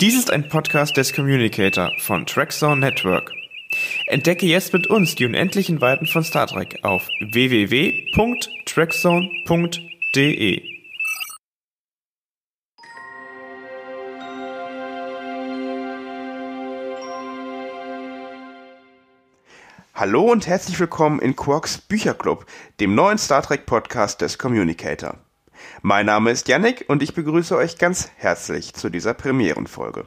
Dies ist ein Podcast des Communicator von Trackzone Network. Entdecke jetzt mit uns die unendlichen Weiten von Star Trek auf www.trackzone.de. Hallo und herzlich willkommen in Quarks Bücherclub, dem neuen Star Trek Podcast des Communicator. Mein Name ist Yannick und ich begrüße euch ganz herzlich zu dieser Premierenfolge.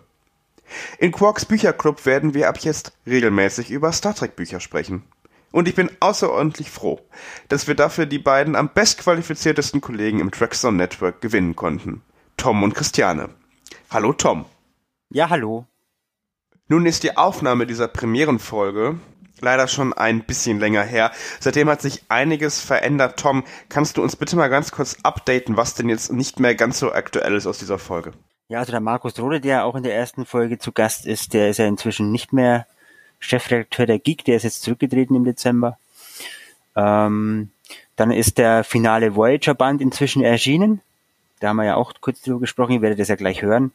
In Quarks Bücherclub werden wir ab jetzt regelmäßig über Star Trek Bücher sprechen. Und ich bin außerordentlich froh, dass wir dafür die beiden am bestqualifiziertesten Kollegen im Trackzone Network gewinnen konnten. Tom und Christiane. Hallo Tom. Ja, hallo. Nun ist die Aufnahme dieser Premierenfolge leider schon ein bisschen länger her. Seitdem hat sich einiges verändert. Tom, kannst du uns bitte mal ganz kurz updaten, was denn jetzt nicht mehr ganz so aktuell ist aus dieser Folge? Ja, also der Markus Rode, der auch in der ersten Folge zu Gast ist, der ist ja inzwischen nicht mehr Chefredakteur der Geek, der ist jetzt zurückgetreten im Dezember. Ähm, dann ist der finale Voyager-Band inzwischen erschienen. Da haben wir ja auch kurz drüber gesprochen, ihr werdet das ja gleich hören.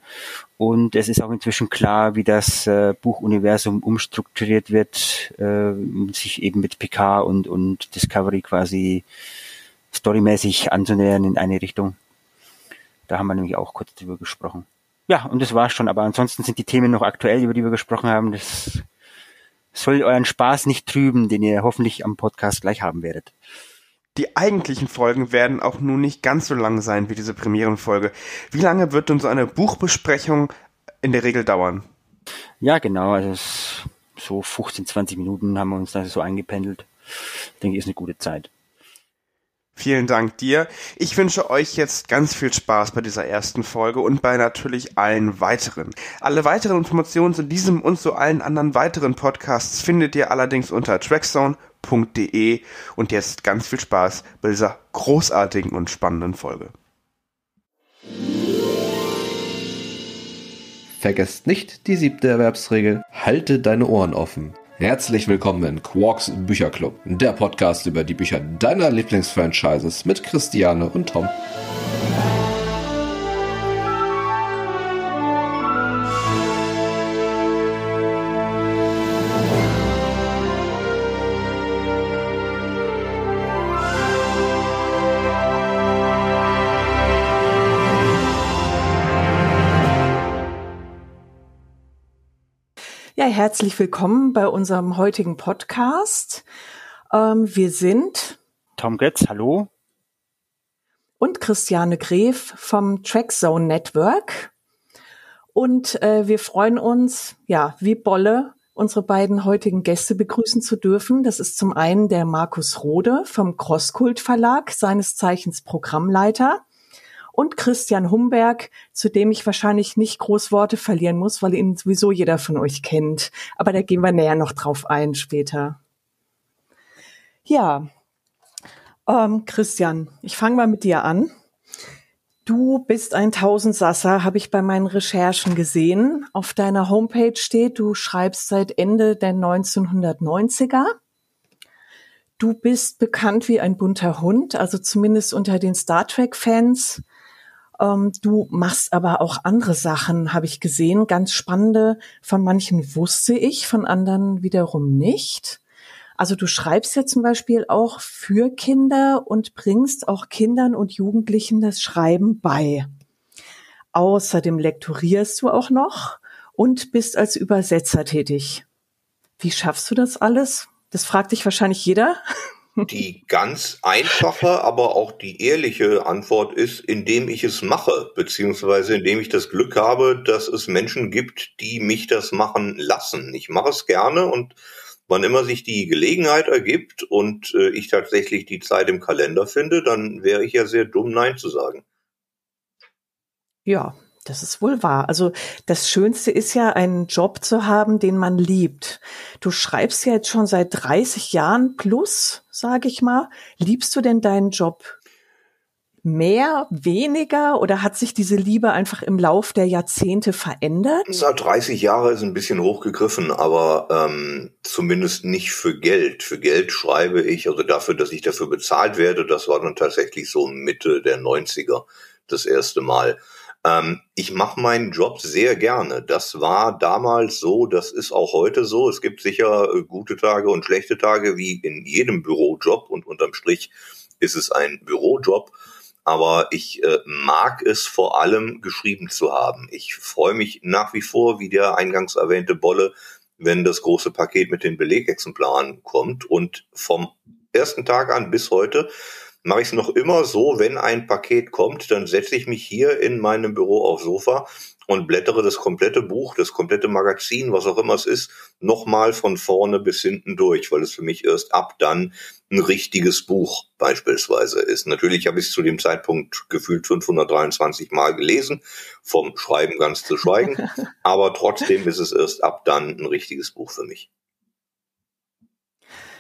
Und es ist auch inzwischen klar, wie das äh, Buchuniversum umstrukturiert wird, äh, sich eben mit PK und, und Discovery quasi storymäßig anzunähern in eine Richtung. Da haben wir nämlich auch kurz drüber gesprochen. Ja, und das war's schon. Aber ansonsten sind die Themen noch aktuell, über die wir gesprochen haben. Das soll euren Spaß nicht trüben, den ihr hoffentlich am Podcast gleich haben werdet. Die eigentlichen Folgen werden auch nun nicht ganz so lang sein wie diese Premierenfolge. Wie lange wird denn so eine Buchbesprechung in der Regel dauern? Ja, genau. Also so 15, 20 Minuten haben wir uns da so eingependelt. Ich denke, ist eine gute Zeit. Vielen Dank dir. Ich wünsche euch jetzt ganz viel Spaß bei dieser ersten Folge und bei natürlich allen weiteren. Alle weiteren Informationen zu diesem und zu allen anderen weiteren Podcasts findet ihr allerdings unter trackzone.de und jetzt ganz viel Spaß bei dieser großartigen und spannenden Folge. Vergesst nicht die siebte Erwerbsregel. Halte deine Ohren offen. Herzlich willkommen in Quarks Bücherclub, der Podcast über die Bücher deiner Lieblingsfranchises mit Christiane und Tom. Herzlich willkommen bei unserem heutigen Podcast. Ähm, wir sind Tom Götz, hallo. Und Christiane Gref vom Trackzone Network. Und äh, wir freuen uns, ja, wie Bolle, unsere beiden heutigen Gäste begrüßen zu dürfen. Das ist zum einen der Markus Rode vom Crosskult Verlag, seines Zeichens Programmleiter und Christian Humberg, zu dem ich wahrscheinlich nicht groß Worte verlieren muss, weil ihn sowieso jeder von euch kennt. Aber da gehen wir näher noch drauf ein später. Ja, ähm, Christian, ich fange mal mit dir an. Du bist ein Tausendsasser, habe ich bei meinen Recherchen gesehen. Auf deiner Homepage steht, du schreibst seit Ende der 1990er. Du bist bekannt wie ein bunter Hund, also zumindest unter den Star Trek-Fans. Ähm, du machst aber auch andere Sachen, habe ich gesehen, ganz spannende. Von manchen wusste ich, von anderen wiederum nicht. Also du schreibst ja zum Beispiel auch für Kinder und bringst auch Kindern und Jugendlichen das Schreiben bei. Außerdem lektorierst du auch noch und bist als Übersetzer tätig. Wie schaffst du das alles? Das fragt dich wahrscheinlich jeder. Die ganz einfache, aber auch die ehrliche Antwort ist, indem ich es mache, beziehungsweise indem ich das Glück habe, dass es Menschen gibt, die mich das machen lassen. Ich mache es gerne und wann immer sich die Gelegenheit ergibt und äh, ich tatsächlich die Zeit im Kalender finde, dann wäre ich ja sehr dumm, Nein zu sagen. Ja, das ist wohl wahr. Also das Schönste ist ja, einen Job zu haben, den man liebt. Du schreibst ja jetzt schon seit 30 Jahren plus, sage ich mal. Liebst du denn deinen Job mehr, weniger oder hat sich diese Liebe einfach im Lauf der Jahrzehnte verändert? Na, 30 Jahre ist ein bisschen hochgegriffen, aber ähm, zumindest nicht für Geld. Für Geld schreibe ich, also dafür, dass ich dafür bezahlt werde, das war dann tatsächlich so Mitte der 90er das erste Mal. Ähm, ich mache meinen Job sehr gerne. Das war damals so, das ist auch heute so. Es gibt sicher äh, gute Tage und schlechte Tage wie in jedem Bürojob und unterm Strich ist es ein Bürojob. Aber ich äh, mag es vor allem geschrieben zu haben. Ich freue mich nach wie vor, wie der eingangs erwähnte Bolle, wenn das große Paket mit den Belegexemplaren kommt. Und vom ersten Tag an bis heute mache ich es noch immer so, wenn ein Paket kommt, dann setze ich mich hier in meinem Büro aufs Sofa und blättere das komplette Buch, das komplette Magazin, was auch immer es ist, nochmal von vorne bis hinten durch, weil es für mich erst ab dann ein richtiges Buch beispielsweise ist. Natürlich habe ich es zu dem Zeitpunkt gefühlt 523 Mal gelesen, vom Schreiben ganz zu schweigen, aber trotzdem ist es erst ab dann ein richtiges Buch für mich.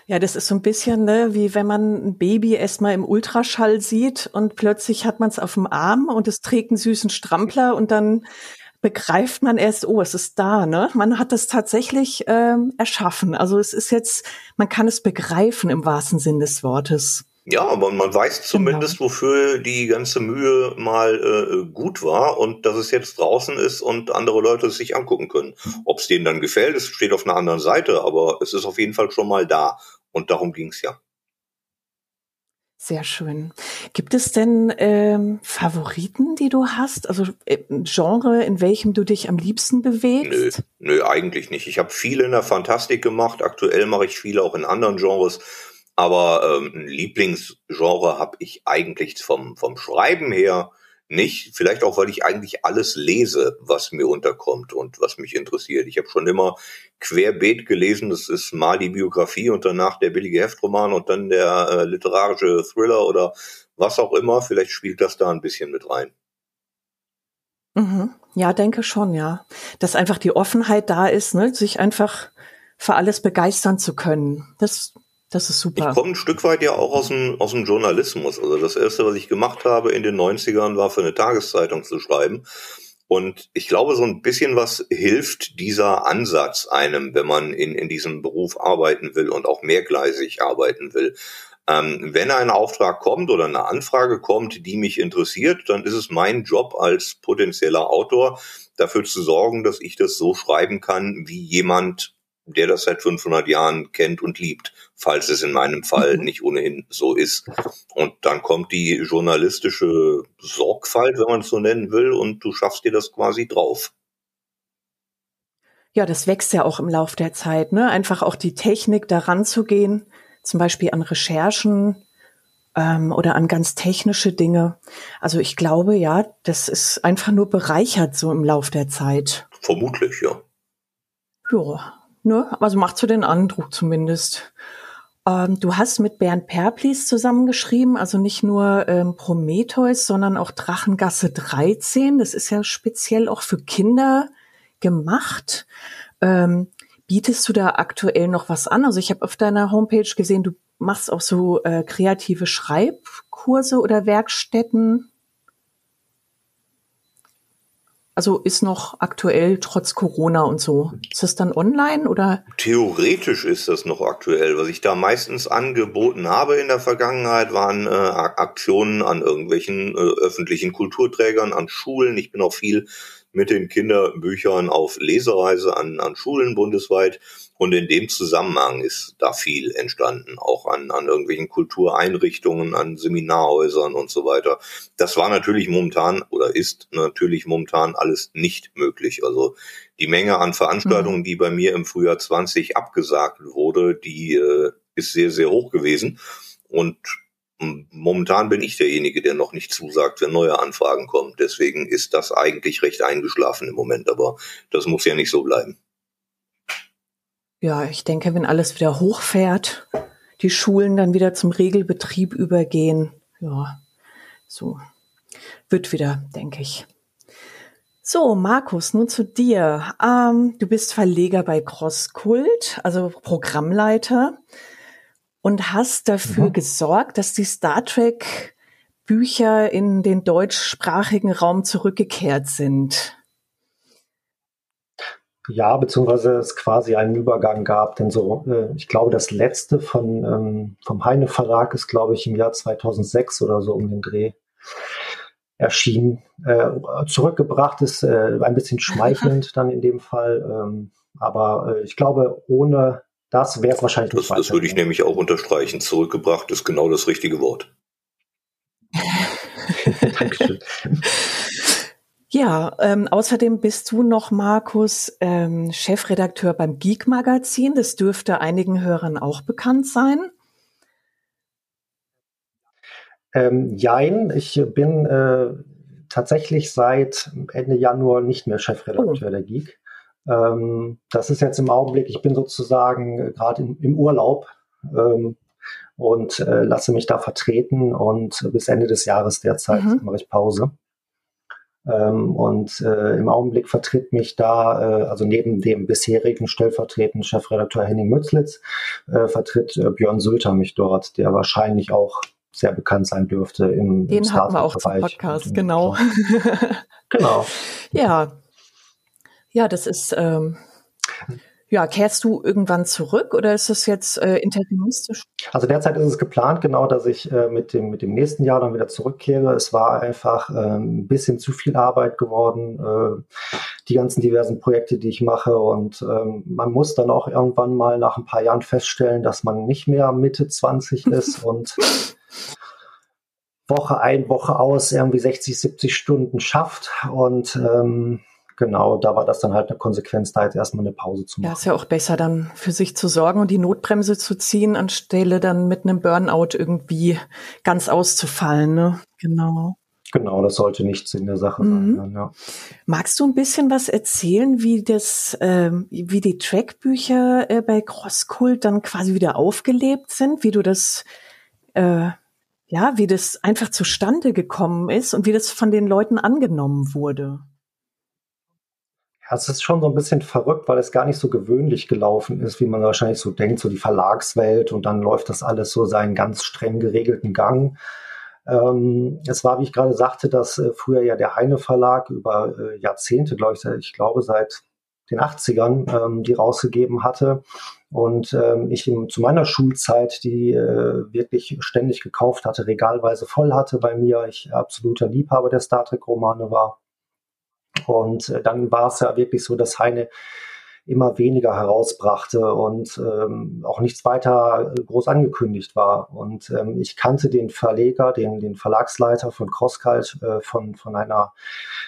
Ja, das ist so ein bisschen ne, wie wenn man ein Baby erstmal im Ultraschall sieht und plötzlich hat man es auf dem Arm und es trägt einen süßen Strampler und dann begreift man erst, oh, es ist da, ne? Man hat es tatsächlich ähm, erschaffen. Also es ist jetzt, man kann es begreifen im wahrsten Sinn des Wortes. Ja, aber man weiß genau. zumindest, genau. wofür die ganze Mühe mal äh, gut war und dass es jetzt draußen ist und andere Leute es sich angucken können. Ob es denen dann gefällt, es steht auf einer anderen Seite, aber es ist auf jeden Fall schon mal da. Und darum ging es ja. Sehr schön. Gibt es denn ähm, Favoriten, die du hast? Also äh, Genre, in welchem du dich am liebsten bewegst? Nö, nö eigentlich nicht. Ich habe viele in der Fantastik gemacht. Aktuell mache ich viele auch in anderen Genres. Aber ähm, ein Lieblingsgenre habe ich eigentlich vom, vom Schreiben her nicht. Vielleicht auch, weil ich eigentlich alles lese, was mir unterkommt und was mich interessiert. Ich habe schon immer querbeet gelesen. Das ist mal die Biografie und danach der billige Heftroman und dann der äh, literarische Thriller oder was auch immer. Vielleicht spielt das da ein bisschen mit rein. Mhm. Ja, denke schon, ja. Dass einfach die Offenheit da ist, ne? sich einfach für alles begeistern zu können. Das das ist super. Ich komme ein Stück weit ja auch aus dem, aus dem Journalismus. Also das erste, was ich gemacht habe in den 90ern, war für eine Tageszeitung zu schreiben. Und ich glaube, so ein bisschen was hilft dieser Ansatz einem, wenn man in, in diesem Beruf arbeiten will und auch mehrgleisig arbeiten will. Ähm, wenn ein Auftrag kommt oder eine Anfrage kommt, die mich interessiert, dann ist es mein Job als potenzieller Autor, dafür zu sorgen, dass ich das so schreiben kann, wie jemand der das seit 500 Jahren kennt und liebt, falls es in meinem Fall mhm. nicht ohnehin so ist. Und dann kommt die journalistische Sorgfalt, wenn man es so nennen will, und du schaffst dir das quasi drauf. Ja, das wächst ja auch im Lauf der Zeit, ne? Einfach auch die Technik daran zu gehen, zum Beispiel an Recherchen ähm, oder an ganz technische Dinge. Also ich glaube, ja, das ist einfach nur bereichert so im Lauf der Zeit. Vermutlich, ja. Ja, Ne? Also macht so den Eindruck zumindest. Ähm, du hast mit Bernd Perplis zusammengeschrieben, also nicht nur ähm, Prometheus, sondern auch Drachengasse 13. Das ist ja speziell auch für Kinder gemacht. Ähm, bietest du da aktuell noch was an? Also ich habe auf deiner Homepage gesehen, du machst auch so äh, kreative Schreibkurse oder Werkstätten. Also ist noch aktuell trotz Corona und so. Ist das dann online oder? Theoretisch ist das noch aktuell. Was ich da meistens angeboten habe in der Vergangenheit, waren äh, Aktionen an irgendwelchen äh, öffentlichen Kulturträgern, an Schulen. Ich bin auch viel mit den Kinderbüchern auf Lesereise an, an Schulen bundesweit. Und in dem Zusammenhang ist da viel entstanden, auch an, an irgendwelchen Kultureinrichtungen, an Seminarhäusern und so weiter. Das war natürlich momentan oder ist natürlich momentan alles nicht möglich. Also die Menge an Veranstaltungen, mhm. die bei mir im Frühjahr 20 abgesagt wurde, die äh, ist sehr, sehr hoch gewesen. Und momentan bin ich derjenige, der noch nicht zusagt, wenn neue Anfragen kommen. Deswegen ist das eigentlich recht eingeschlafen im Moment, aber das muss ja nicht so bleiben. Ja, ich denke, wenn alles wieder hochfährt, die Schulen dann wieder zum Regelbetrieb übergehen, ja, so wird wieder, denke ich. So, Markus, nun zu dir. Ähm, du bist Verleger bei Crosskult, also Programmleiter und hast dafür mhm. gesorgt, dass die Star Trek Bücher in den deutschsprachigen Raum zurückgekehrt sind. Ja, beziehungsweise es quasi einen Übergang gab, denn so, äh, ich glaube, das letzte von, ähm, vom Heine Verlag ist, glaube ich, im Jahr 2006 oder so um den Dreh erschien. Äh, zurückgebracht ist äh, ein bisschen schmeichelnd dann in dem Fall. Ähm, aber äh, ich glaube, ohne das wäre es wahrscheinlich Das, das würde ich nämlich auch unterstreichen. Zurückgebracht ist genau das richtige Wort. Dankeschön. Ja, ähm, außerdem bist du noch, Markus, ähm, Chefredakteur beim Geek Magazin. Das dürfte einigen Hörern auch bekannt sein. Ähm, jein, ich bin äh, tatsächlich seit Ende Januar nicht mehr Chefredakteur oh. der Geek. Ähm, das ist jetzt im Augenblick, ich bin sozusagen gerade im, Urlaub ähm, und äh, lasse mich da vertreten und bis Ende des Jahres derzeit mhm. mache ich Pause. Ähm, und äh, im Augenblick vertritt mich da, äh, also neben dem bisherigen stellvertretenden Chefredakteur Henning Mützlitz, äh, vertritt äh, Björn Sülter mich dort, der wahrscheinlich auch sehr bekannt sein dürfte im, Den im hatten wir auch zum Podcast, genau. genau. Ja. Ja, das ist, ähm, ja, kehrst du irgendwann zurück oder ist das jetzt äh, interimistisch? Also derzeit ist es geplant, genau, dass ich äh, mit, dem, mit dem nächsten Jahr dann wieder zurückkehre. Es war einfach äh, ein bisschen zu viel Arbeit geworden, äh, die ganzen diversen Projekte, die ich mache. Und ähm, man muss dann auch irgendwann mal nach ein paar Jahren feststellen, dass man nicht mehr Mitte 20 ist und Woche ein, Woche aus irgendwie 60, 70 Stunden schafft. Und ähm, genau, da war das dann halt eine Konsequenz, da jetzt erstmal eine Pause zu machen. Ja, ist ja auch besser, dann für sich zu sorgen und die Notbremse zu ziehen, anstelle dann mit einem Burnout irgendwie ganz auszufallen. Ne? Genau. Genau, das sollte nichts in der Sache mhm. sein. Ja. Magst du ein bisschen was erzählen, wie das, äh, wie die Trackbücher äh, bei Crosskult dann quasi wieder aufgelebt sind, wie du das äh, ja, wie das einfach zustande gekommen ist und wie das von den Leuten angenommen wurde. Ja, es ist schon so ein bisschen verrückt, weil es gar nicht so gewöhnlich gelaufen ist, wie man wahrscheinlich so denkt, so die Verlagswelt und dann läuft das alles so seinen ganz streng geregelten Gang. Ähm, es war, wie ich gerade sagte, dass äh, früher ja der Heine Verlag über äh, Jahrzehnte, glaube ich, ich glaube seit den 80ern, ähm, die rausgegeben hatte. Und ähm, ich im, zu meiner Schulzeit die äh, wirklich ständig gekauft hatte, regalweise voll hatte bei mir. Ich absoluter Liebhaber der Star Trek-Romane war. Und äh, dann war es ja wirklich so, dass Heine immer weniger herausbrachte und ähm, auch nichts weiter äh, groß angekündigt war. Und ähm, ich kannte den Verleger, den, den Verlagsleiter von Crosskalt äh, von, von einer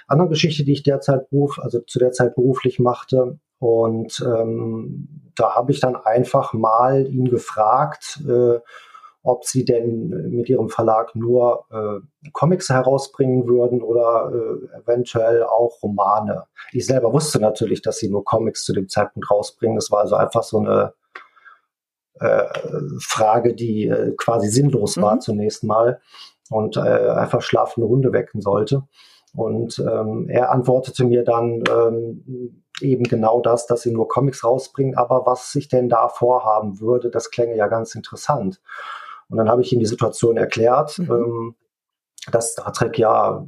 anderen Geschichte, die ich derzeit beruf, also zu der Zeit beruflich machte. Und ähm, da habe ich dann einfach mal ihn gefragt, äh, ob sie denn mit ihrem Verlag nur äh, Comics herausbringen würden oder äh, eventuell auch Romane. Ich selber wusste natürlich, dass sie nur Comics zu dem Zeitpunkt rausbringen. Das war also einfach so eine äh, Frage, die äh, quasi sinnlos war mhm. zunächst mal und äh, einfach schlafende Hunde wecken sollte. Und ähm, er antwortete mir dann ähm, eben genau das, dass sie nur Comics rausbringen, aber was sich denn da vorhaben würde, das klänge ja ganz interessant. Und dann habe ich ihm die Situation erklärt, mhm. ähm, dass Star Trek ja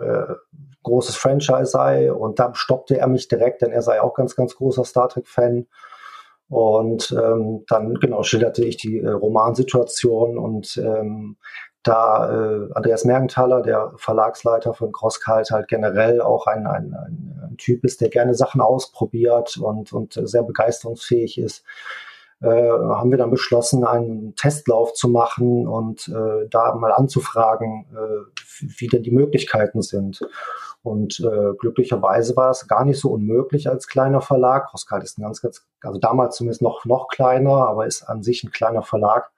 äh, großes Franchise sei und da stoppte er mich direkt, denn er sei auch ganz, ganz großer Star Trek-Fan. Und ähm, dann genau schilderte ich die äh, Romansituation und ähm, da äh, Andreas Mergenthaler, der Verlagsleiter von Crosskalt, halt generell auch ein, ein, ein, Typ ist, der gerne Sachen ausprobiert und, und sehr begeisterungsfähig ist, äh, haben wir dann beschlossen, einen Testlauf zu machen und äh, da mal anzufragen, äh, wie denn die Möglichkeiten sind. Und äh, glücklicherweise war es gar nicht so unmöglich als kleiner Verlag. Crosskalt ist ein ganz, ganz, also damals zumindest noch, noch kleiner, aber ist an sich ein kleiner Verlag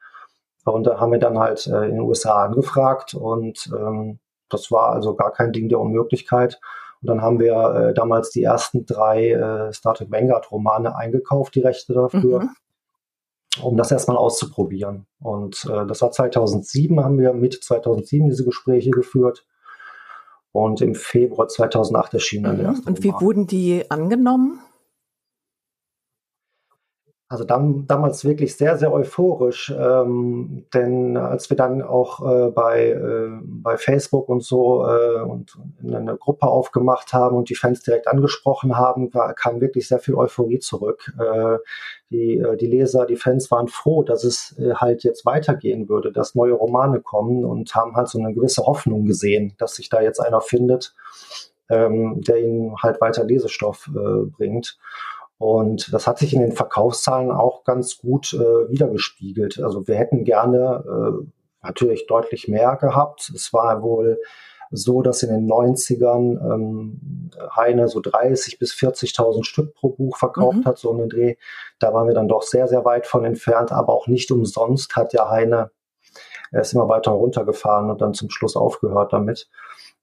und da haben wir dann halt äh, in den USA angefragt und ähm, das war also gar kein Ding der Unmöglichkeit. Und dann haben wir äh, damals die ersten drei äh, Star Trek Vanguard Romane eingekauft, die Rechte dafür, mhm. Um das erstmal auszuprobieren. Und äh, das war 2007, haben wir Mitte 2007 diese Gespräche geführt. Und im Februar 2008 erschien dann mhm. der erste Und wie wurden die angenommen? Also dann, damals wirklich sehr, sehr euphorisch, ähm, denn als wir dann auch äh, bei, äh, bei Facebook und so äh, und eine Gruppe aufgemacht haben und die Fans direkt angesprochen haben, war, kam wirklich sehr viel Euphorie zurück. Äh, die, äh, die Leser, die Fans waren froh, dass es äh, halt jetzt weitergehen würde, dass neue Romane kommen und haben halt so eine gewisse Hoffnung gesehen, dass sich da jetzt einer findet, ähm, der ihnen halt weiter Lesestoff äh, bringt. Und das hat sich in den Verkaufszahlen auch ganz gut äh, wiedergespiegelt. Also wir hätten gerne äh, natürlich deutlich mehr gehabt. Es war wohl so, dass in den 90ern ähm, Heine so 30 bis 40.000 Stück pro Buch verkauft mhm. hat, so einen Dreh. Da waren wir dann doch sehr, sehr weit von entfernt, aber auch nicht umsonst hat ja Heine, er ist immer weiter runtergefahren und dann zum Schluss aufgehört damit.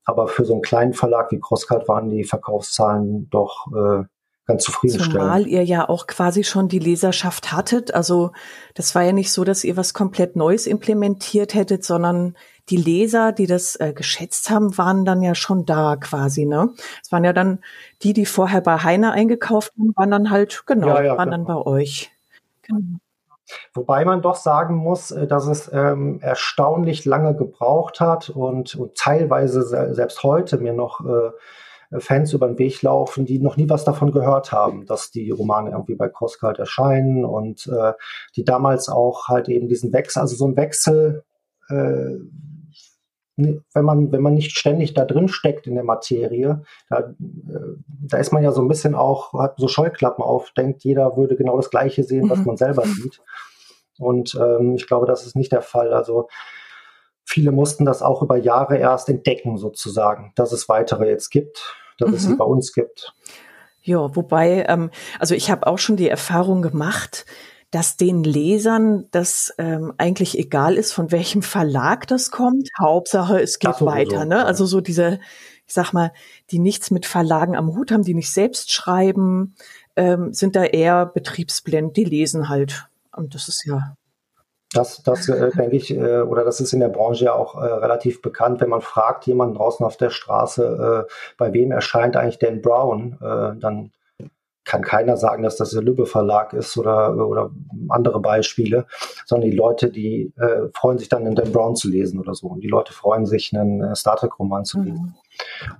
Aber für so einen kleinen Verlag wie Crosscut waren die Verkaufszahlen doch äh, ganz zufriedenstellend. Zumal ihr ja auch quasi schon die Leserschaft hattet. Also das war ja nicht so, dass ihr was komplett Neues implementiert hättet, sondern die Leser, die das äh, geschätzt haben, waren dann ja schon da quasi, ne? Es waren ja dann die, die vorher bei Heine eingekauft haben, waren dann halt, genau, ja, ja, waren genau. dann bei euch. Genau. Wobei man doch sagen muss, äh, dass es ähm, erstaunlich lange gebraucht hat und, und teilweise selbst heute mir noch äh, Fans über den Weg laufen, die noch nie was davon gehört haben, dass die Romane irgendwie bei Crosscult erscheinen und äh, die damals auch halt eben diesen Wechsel, also so ein Wechsel, äh, wenn man, wenn man nicht ständig da drin steckt in der Materie, da, äh, da ist man ja so ein bisschen auch, hat so Scheuklappen auf, denkt, jeder würde genau das Gleiche sehen, was mhm. man selber sieht. Und ähm, ich glaube, das ist nicht der Fall. Also viele mussten das auch über Jahre erst entdecken, sozusagen, dass es weitere jetzt gibt dass mhm. es sie bei uns gibt. Ja, wobei, ähm, also ich habe auch schon die Erfahrung gemacht, dass den Lesern das ähm, eigentlich egal ist, von welchem Verlag das kommt. Hauptsache, es geht weiter. So, ne? Also so diese, ich sag mal, die nichts mit Verlagen am Hut haben, die nicht selbst schreiben, ähm, sind da eher betriebsblind. Die lesen halt. Und das ist ja das, das äh, denke ich, äh, oder das ist in der Branche ja auch äh, relativ bekannt, wenn man fragt jemanden draußen auf der Straße, äh, bei wem erscheint eigentlich Dan Brown, äh, dann kann keiner sagen, dass das der Lübbe Verlag ist oder, oder andere Beispiele, sondern die Leute, die äh, freuen sich dann, einen Dan Brown zu lesen oder so. Und die Leute freuen sich, einen äh, Star Trek-Roman zu lesen. Mhm.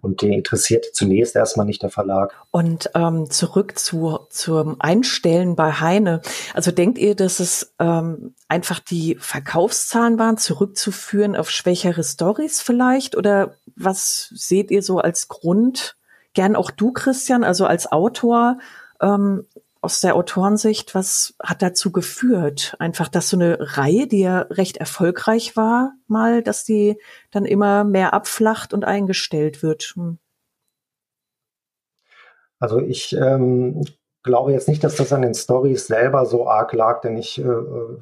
Und die interessiert zunächst erstmal nicht der Verlag. Und ähm, zurück zu, zum Einstellen bei Heine. Also denkt ihr, dass es ähm, einfach die Verkaufszahlen waren, zurückzuführen auf schwächere Stories vielleicht? Oder was seht ihr so als Grund? Gern auch du, Christian, also als Autor, ähm, aus der Autorensicht, was hat dazu geführt? Einfach, dass so eine Reihe, die ja recht erfolgreich war, mal, dass die dann immer mehr abflacht und eingestellt wird. Hm. Also ich ähm, glaube jetzt nicht, dass das an den Stories selber so arg lag, denn ich, äh,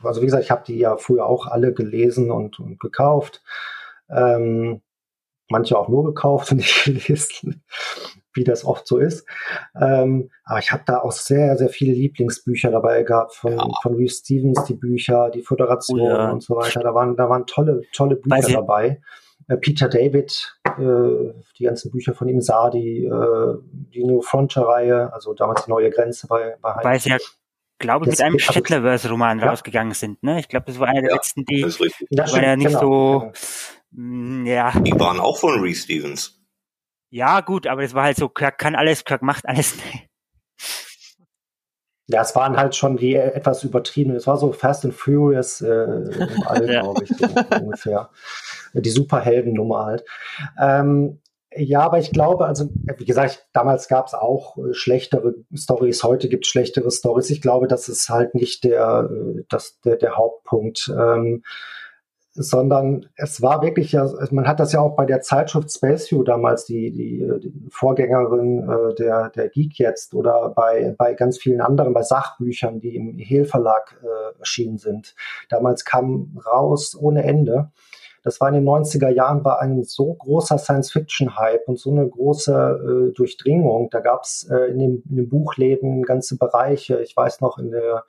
also wie gesagt, ich habe die ja früher auch alle gelesen und, und gekauft. Ähm, manche auch nur gekauft und nicht gelesen wie das oft so ist. Ähm, aber ich habe da auch sehr, sehr viele Lieblingsbücher dabei gehabt von, ja. von Reeve Stevens, die Bücher, die Föderation oh ja. und so weiter. Da waren, da waren tolle, tolle Bücher dabei. Äh, Peter David, äh, die ganzen Bücher von ihm, Sadi, äh, die New Frontier-Reihe, also damals die neue Grenze bei, bei Weil sie ja, glaube ich, mit einem Shetlerverse-Roman ja. rausgegangen sind. Ne? Ich glaube, das war einer der ja, letzten, die war ja nicht genau, so, genau. Mh, ja. Die waren auch von Reeve Stevens. Ja, gut, aber das war halt so, Kirk kann alles, Kirk macht alles. Ja, es waren halt schon die etwas übertrieben. Es war so Fast and Furious äh, im All, ja. glaube ich, so ungefähr. Die Superhelden-Nummer halt. Ähm, ja, aber ich glaube, also wie gesagt, damals gab es auch äh, schlechtere Stories, heute gibt es schlechtere Stories. Ich glaube, das ist halt nicht der, äh, das, der, der Hauptpunkt. Ähm, sondern es war wirklich ja, man hat das ja auch bei der Zeitschrift Space View damals, die, die, die Vorgängerin äh, der, der Geek jetzt oder bei, bei ganz vielen anderen, bei Sachbüchern, die im Hehl Verlag äh, erschienen sind. Damals kam raus ohne Ende. Das war in den 90er Jahren, war ein so großer Science-Fiction-Hype und so eine große äh, Durchdringung. Da gab es äh, in, den, in den Buchläden ganze Bereiche. Ich weiß noch, in der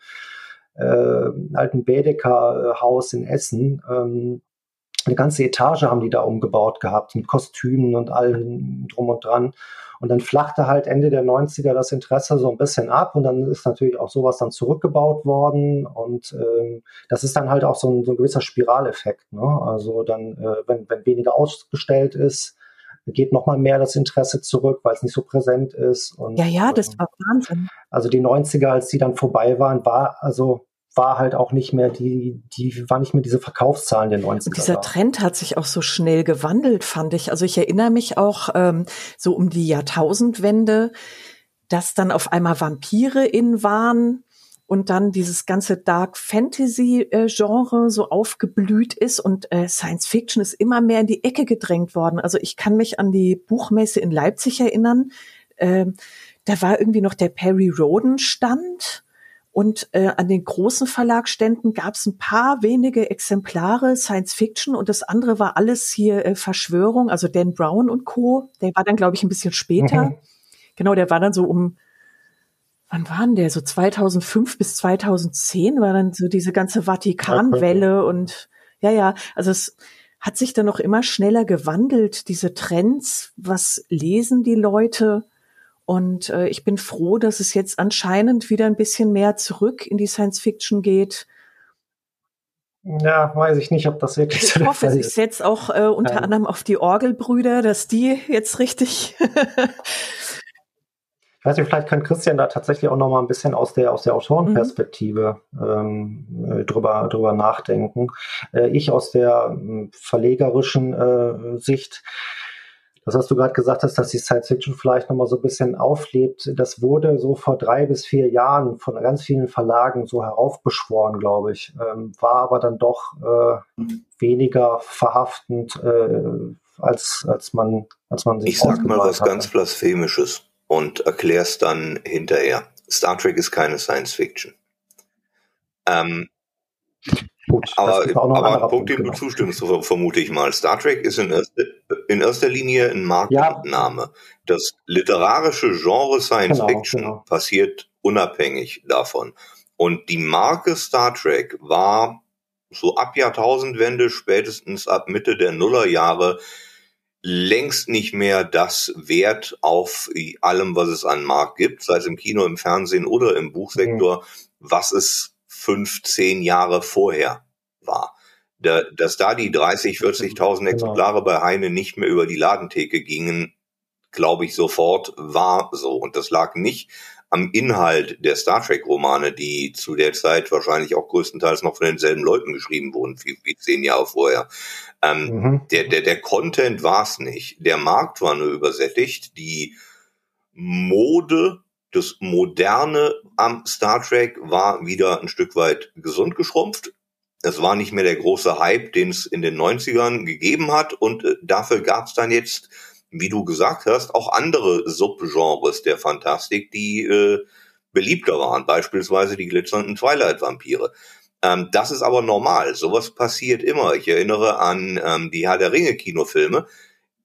äh, alten Baedeker Haus in Essen. Ähm, eine ganze Etage haben die da umgebaut gehabt mit Kostümen und allem drum und dran. Und dann flachte halt Ende der 90er das Interesse so ein bisschen ab und dann ist natürlich auch sowas dann zurückgebaut worden und ähm, das ist dann halt auch so ein, so ein gewisser Spiraleffekt. Ne? Also dann, äh, wenn, wenn weniger ausgestellt ist, geht nochmal mehr das Interesse zurück, weil es nicht so präsent ist. Und, ja, ja, das ähm, war Wahnsinn. Also die 90er, als die dann vorbei waren, war also war halt auch nicht mehr die, die war nicht mehr diese Verkaufszahlen der 90er. Und dieser. Trend hat sich auch so schnell gewandelt, fand ich. Also ich erinnere mich auch ähm, so um die Jahrtausendwende, dass dann auf einmal Vampire in waren und dann dieses ganze Dark Fantasy äh, Genre so aufgeblüht ist und äh, Science Fiction ist immer mehr in die Ecke gedrängt worden. Also ich kann mich an die Buchmesse in Leipzig erinnern. Äh, da war irgendwie noch der Perry Roden Stand und äh, an den großen Verlagsständen gab es ein paar wenige Exemplare Science Fiction und das andere war alles hier äh, Verschwörung, also Dan Brown und Co. Der war dann, glaube ich, ein bisschen später. Mhm. Genau, der war dann so um, wann waren der? So 2005 bis 2010 war dann so diese ganze Vatikanwelle und ja, ja, also es hat sich dann noch immer schneller gewandelt, diese Trends, was lesen die Leute? Und äh, ich bin froh, dass es jetzt anscheinend wieder ein bisschen mehr zurück in die Science Fiction geht. Ja, weiß ich nicht, ob das wirklich ich so Ich hoffe, ich setze auch äh, unter ja. anderem auf die Orgelbrüder, dass die jetzt richtig. ich weiß nicht, vielleicht kann Christian da tatsächlich auch noch mal ein bisschen aus der aus der Autorenperspektive mhm. ähm, äh, drüber drüber nachdenken. Äh, ich aus der äh, verlegerischen äh, Sicht das, was du gerade gesagt hast, dass die Science Fiction vielleicht nochmal so ein bisschen auflebt, das wurde so vor drei bis vier Jahren von ganz vielen Verlagen so heraufbeschworen, glaube ich, ähm, war aber dann doch äh, weniger verhaftend, äh, als, als, man, als man sich Ich sag mal was hatte. ganz Blasphemisches und erklär's dann hinterher. Star Trek ist keine Science Fiction. Ähm, Gut, aber, aber ein Punkt, dem du genau. zustimmst, vermute ich mal. Star Trek ist in erster, in erster Linie ein Markenname. Ja. Das literarische Genre Science genau, Fiction genau. passiert unabhängig davon. Und die Marke Star Trek war so ab Jahrtausendwende, spätestens ab Mitte der Nullerjahre, längst nicht mehr das Wert auf allem, was es an Markt gibt, sei es im Kino, im Fernsehen oder im Buchsektor, mhm. was es fünf, zehn Jahre vorher war. Da, dass da die 30, 40.000 genau. Exemplare bei Heine nicht mehr über die Ladentheke gingen, glaube ich sofort, war so. Und das lag nicht am Inhalt der Star Trek-Romane, die zu der Zeit wahrscheinlich auch größtenteils noch von denselben Leuten geschrieben wurden, wie, wie zehn Jahre vorher. Ähm, mhm. der, der, der Content war es nicht. Der Markt war nur übersättigt. Die Mode das Moderne am Star Trek war wieder ein Stück weit gesund geschrumpft. Es war nicht mehr der große Hype, den es in den 90ern gegeben hat. Und äh, dafür gab es dann jetzt, wie du gesagt hast, auch andere Subgenres der Fantastik, die äh, beliebter waren. Beispielsweise die glitzernden Twilight-Vampire. Ähm, das ist aber normal. Sowas passiert immer. Ich erinnere an ähm, die Herr der Ringe-Kinofilme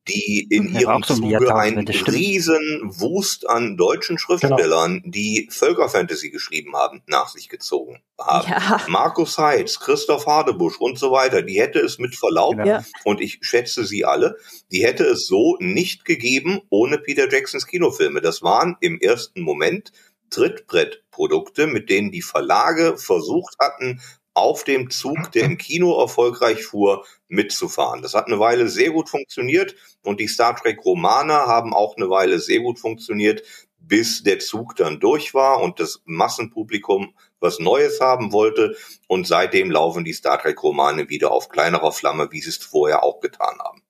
die in ja, ihrem Zuge einen riesen Wust an deutschen genau. Schriftstellern, genau. die Völkerfantasy geschrieben haben, nach sich gezogen haben. Ja. Markus Heitz, Christoph Hardebusch und so weiter, die hätte es mit Verlaub, ja. und ich schätze sie alle, die hätte es so nicht gegeben ohne Peter Jacksons Kinofilme. Das waren im ersten Moment Trittbrettprodukte, mit denen die Verlage versucht hatten, auf dem Zug, der im Kino erfolgreich fuhr, mitzufahren. Das hat eine Weile sehr gut funktioniert und die Star Trek Romane haben auch eine Weile sehr gut funktioniert, bis der Zug dann durch war und das Massenpublikum was Neues haben wollte. Und seitdem laufen die Star Trek Romane wieder auf kleinerer Flamme, wie sie es vorher auch getan haben.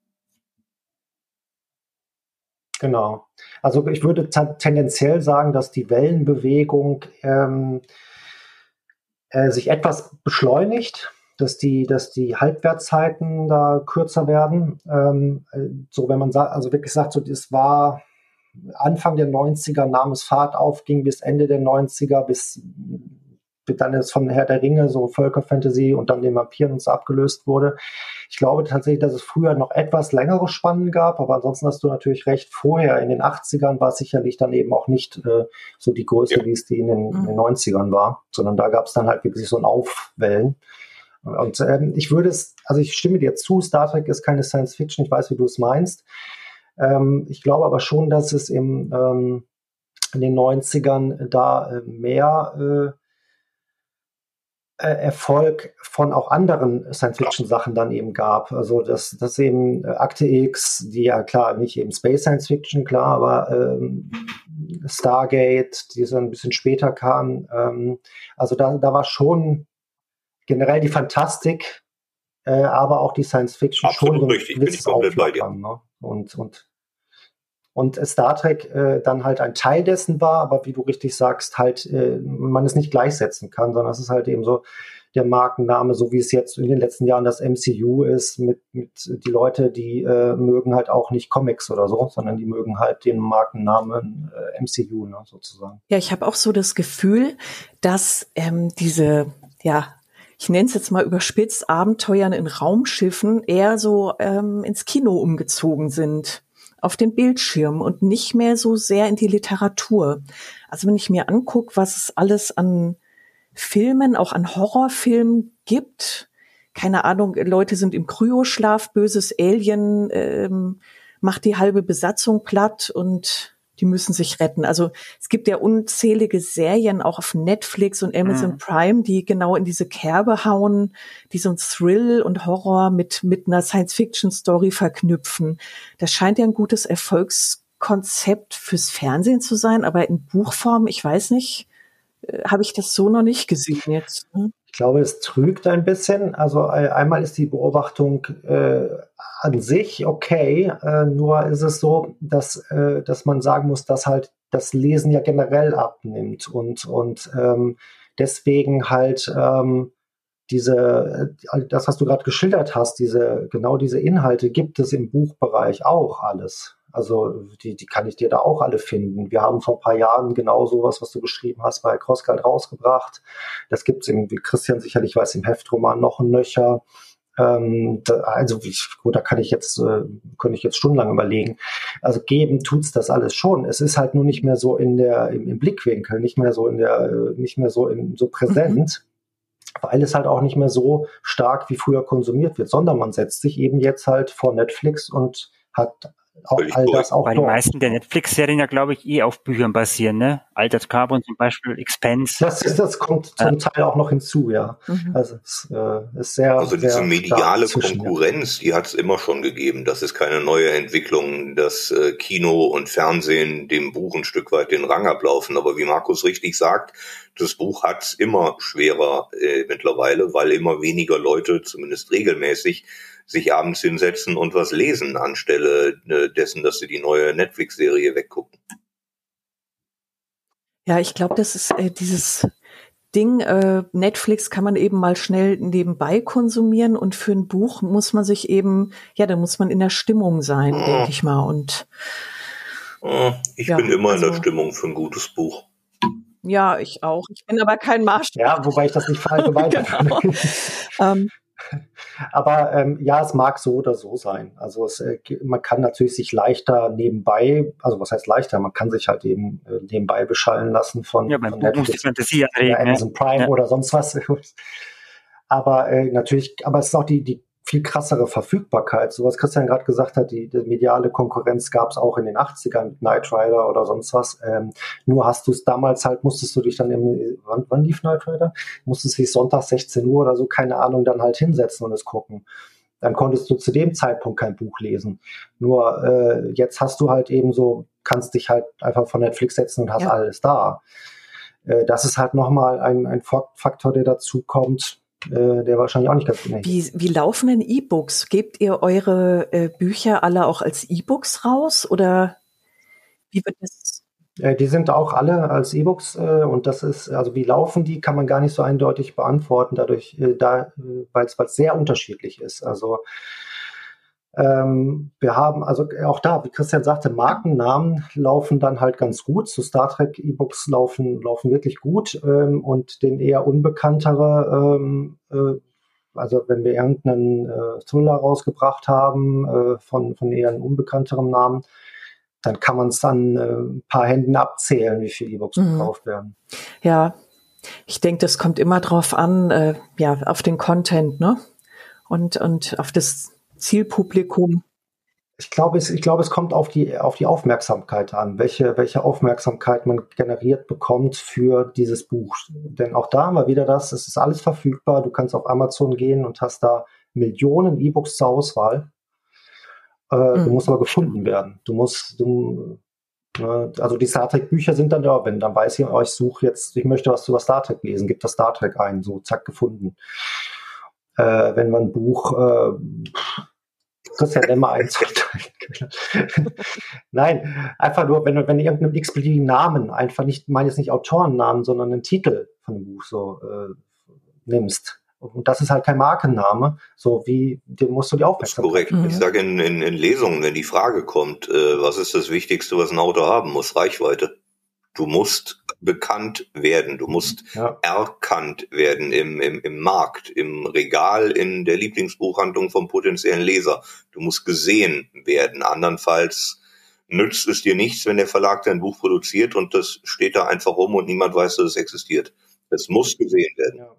Genau. Also ich würde tendenziell sagen, dass die Wellenbewegung ähm, äh, sich etwas beschleunigt, dass die, dass die Halbwertzeiten da kürzer werden. Ähm, äh, so, wenn man sagt, also wirklich sagt, so, das war Anfang der 90er, nahm es Fahrt auf, ging bis Ende der 90er, bis dann ist von Herr der Ringe so Völkerfantasy und dann den Vampiren und so abgelöst wurde. Ich glaube tatsächlich, dass es früher noch etwas längere Spannen gab, aber ansonsten hast du natürlich recht. Vorher in den 80ern war es sicherlich dann eben auch nicht äh, so die Größe, ja. wie es die in den, in den 90ern mhm. war, sondern da gab es dann halt wirklich so ein Aufwellen. Und ähm, ich würde es, also ich stimme dir zu, Star Trek ist keine Science Fiction, ich weiß, wie du es meinst. Ähm, ich glaube aber schon, dass es im, ähm, in den 90ern da äh, mehr äh, äh, Erfolg von auch anderen Science-Fiction-Sachen dann eben gab. Also das, das eben äh, Akte X, die ja klar nicht eben Space Science-Fiction, klar, aber ähm, Stargate, die so ein bisschen später kam. Ähm, also da, da war schon generell die Fantastik, äh, aber auch die Science-Fiction schon so richtig, ein gewisses Auflockern. Ne? Und, und und Star Trek äh, dann halt ein Teil dessen war, aber wie du richtig sagst, halt äh, man es nicht gleichsetzen kann, sondern es ist halt eben so der Markenname, so wie es jetzt in den letzten Jahren das MCU ist, mit, mit die Leute, die äh, mögen halt auch nicht Comics oder so, sondern die mögen halt den Markennamen äh, MCU ne, sozusagen. Ja, ich habe auch so das Gefühl, dass ähm, diese ja ich nenne es jetzt mal überspitzt, Abenteuern in Raumschiffen eher so ähm, ins Kino umgezogen sind auf den Bildschirm und nicht mehr so sehr in die Literatur. Also wenn ich mir angucke, was es alles an Filmen, auch an Horrorfilmen gibt, keine Ahnung, Leute sind im Kryoschlaf, böses Alien ähm, macht die halbe Besatzung platt und die müssen sich retten. Also es gibt ja unzählige Serien auch auf Netflix und Amazon mhm. Prime, die genau in diese Kerbe hauen, die so ein Thrill und Horror mit, mit einer Science-Fiction-Story verknüpfen. Das scheint ja ein gutes Erfolgskonzept fürs Fernsehen zu sein, aber in Buchform, ich weiß nicht, äh, habe ich das so noch nicht gesehen jetzt. Ne? Ich glaube, es trügt ein bisschen. Also einmal ist die Beobachtung äh, an sich okay, äh, nur ist es so, dass, äh, dass man sagen muss, dass halt das Lesen ja generell abnimmt und, und ähm, deswegen halt ähm, diese, äh, das, was du gerade geschildert hast, diese, genau diese Inhalte gibt es im Buchbereich auch alles. Also die, die kann ich dir da auch alle finden. Wir haben vor ein paar Jahren genau sowas, was du geschrieben hast, bei Crosscult rausgebracht. Das gibt es, wie Christian sicherlich weiß, im Heftroman noch ein Nöcher. Ähm, da, also ich, gut, da kann ich jetzt, äh, könnte ich jetzt stundenlang überlegen. Also geben tut's das alles schon. Es ist halt nur nicht mehr so in der, im, im Blickwinkel, nicht mehr so in der, nicht mehr so in, so präsent. Mhm weil es halt auch nicht mehr so stark wie früher konsumiert wird, sondern man setzt sich eben jetzt halt vor Netflix und hat auch all das auch Weil die meisten der Netflix-Serien ja, glaube ich, eh auf Büchern basieren, ne? Altered Carbon zum Beispiel, Expense. Das, ist, das kommt zum ja. Teil auch noch hinzu, ja. Mhm. Also es äh, ist sehr. Also diese sehr mediale Konkurrenz, die hat es immer schon gegeben. Das ist keine neue Entwicklung, dass äh, Kino und Fernsehen dem Buch ein Stück weit den Rang ablaufen. Aber wie Markus richtig sagt, das Buch hat immer schwerer äh, mittlerweile, weil immer weniger Leute, zumindest regelmäßig, sich abends hinsetzen und was lesen, anstelle äh, dessen, dass sie die neue Netflix-Serie weggucken. Ja, ich glaube, das ist äh, dieses Ding, äh, Netflix kann man eben mal schnell nebenbei konsumieren und für ein Buch muss man sich eben, ja, da muss man in der Stimmung sein, oh. denke ich mal. Und oh, ich ja, bin immer also, in der also Stimmung für ein gutes Buch. Ja, ich auch. Ich bin aber kein Maßstab. Ja, wobei ich das nicht verallgemeinern genau. ähm, aber ähm, ja, es mag so oder so sein. Also es, äh, man kann natürlich sich leichter nebenbei, also was heißt leichter, man kann sich halt eben äh, nebenbei beschallen lassen von, ja, von Netflix, Fantasie ja, Amazon Prime ja. oder sonst was. Aber äh, natürlich, aber es ist auch die, die viel krassere Verfügbarkeit. So was Christian gerade gesagt hat, die, die mediale Konkurrenz gab es auch in den 80ern mit Knight Rider oder sonst was. Ähm, nur hast du es damals halt, musstest du dich dann im, wann, wann lief Knight Rider? Musstest dich Sonntag 16 Uhr oder so, keine Ahnung, dann halt hinsetzen und es gucken. Dann konntest du zu dem Zeitpunkt kein Buch lesen. Nur äh, jetzt hast du halt eben so, kannst dich halt einfach von Netflix setzen und hast ja. alles da. Äh, das ist halt nochmal ein, ein Faktor, der dazu kommt, äh, der wahrscheinlich auch nicht ganz gut wie, wie laufen denn E-Books? Gebt ihr eure äh, Bücher alle auch als E-Books raus oder wie wird das? Äh, die sind auch alle als E-Books äh, und das ist, also wie laufen die, kann man gar nicht so eindeutig beantworten, dadurch, da, weil es sehr unterschiedlich ist. Also ähm, wir haben also auch da, wie Christian sagte, Markennamen laufen dann halt ganz gut. Zu Star Trek E-Books laufen, laufen wirklich gut ähm, und den eher unbekanntere, ähm, äh, also wenn wir irgendeinen äh, Thriller rausgebracht haben äh, von, von eher einem unbekannterem Namen, dann kann man es an äh, ein paar Händen abzählen, wie viele E-Books mhm. gekauft werden. Ja, Ich denke, das kommt immer drauf an, äh, ja, auf den Content, ne? Und, und auf das Zielpublikum. Ich glaube, es, ich glaube, es kommt auf die, auf die Aufmerksamkeit an, welche, welche Aufmerksamkeit man generiert bekommt für dieses Buch. Denn auch da haben wir wieder das, es ist alles verfügbar. Du kannst auf Amazon gehen und hast da Millionen E-Books zur Auswahl. Äh, mhm. Du musst aber gefunden werden. Du musst, du, Ne? Also die Star Trek Bücher sind dann da, wenn dann weiß ich, oh, ich suche jetzt, ich möchte was über Star Trek lesen, gibt das Star Trek ein, so zack gefunden. Äh, wenn man ein Buch äh, Christian Lemmer eins Nein, einfach nur, wenn du, wenn du irgendeinen x-beliebigen Namen, einfach nicht, meine jetzt nicht Autorennamen, sondern einen Titel von einem Buch so äh, nimmst, und das ist halt kein Markenname, so wie dem musst du die Aufmerksamkeit. korrekt. Mhm. Ich sage in, in, in, Lesungen, wenn die Frage kommt, äh, was ist das Wichtigste, was ein Auto haben muss? Reichweite. Du musst bekannt werden, du musst ja. erkannt werden im, im, im Markt, im Regal, in der Lieblingsbuchhandlung vom potenziellen Leser. Du musst gesehen werden. Andernfalls nützt es dir nichts, wenn der Verlag dein Buch produziert und das steht da einfach rum und niemand weiß, dass es existiert. Es muss gesehen werden. Ja.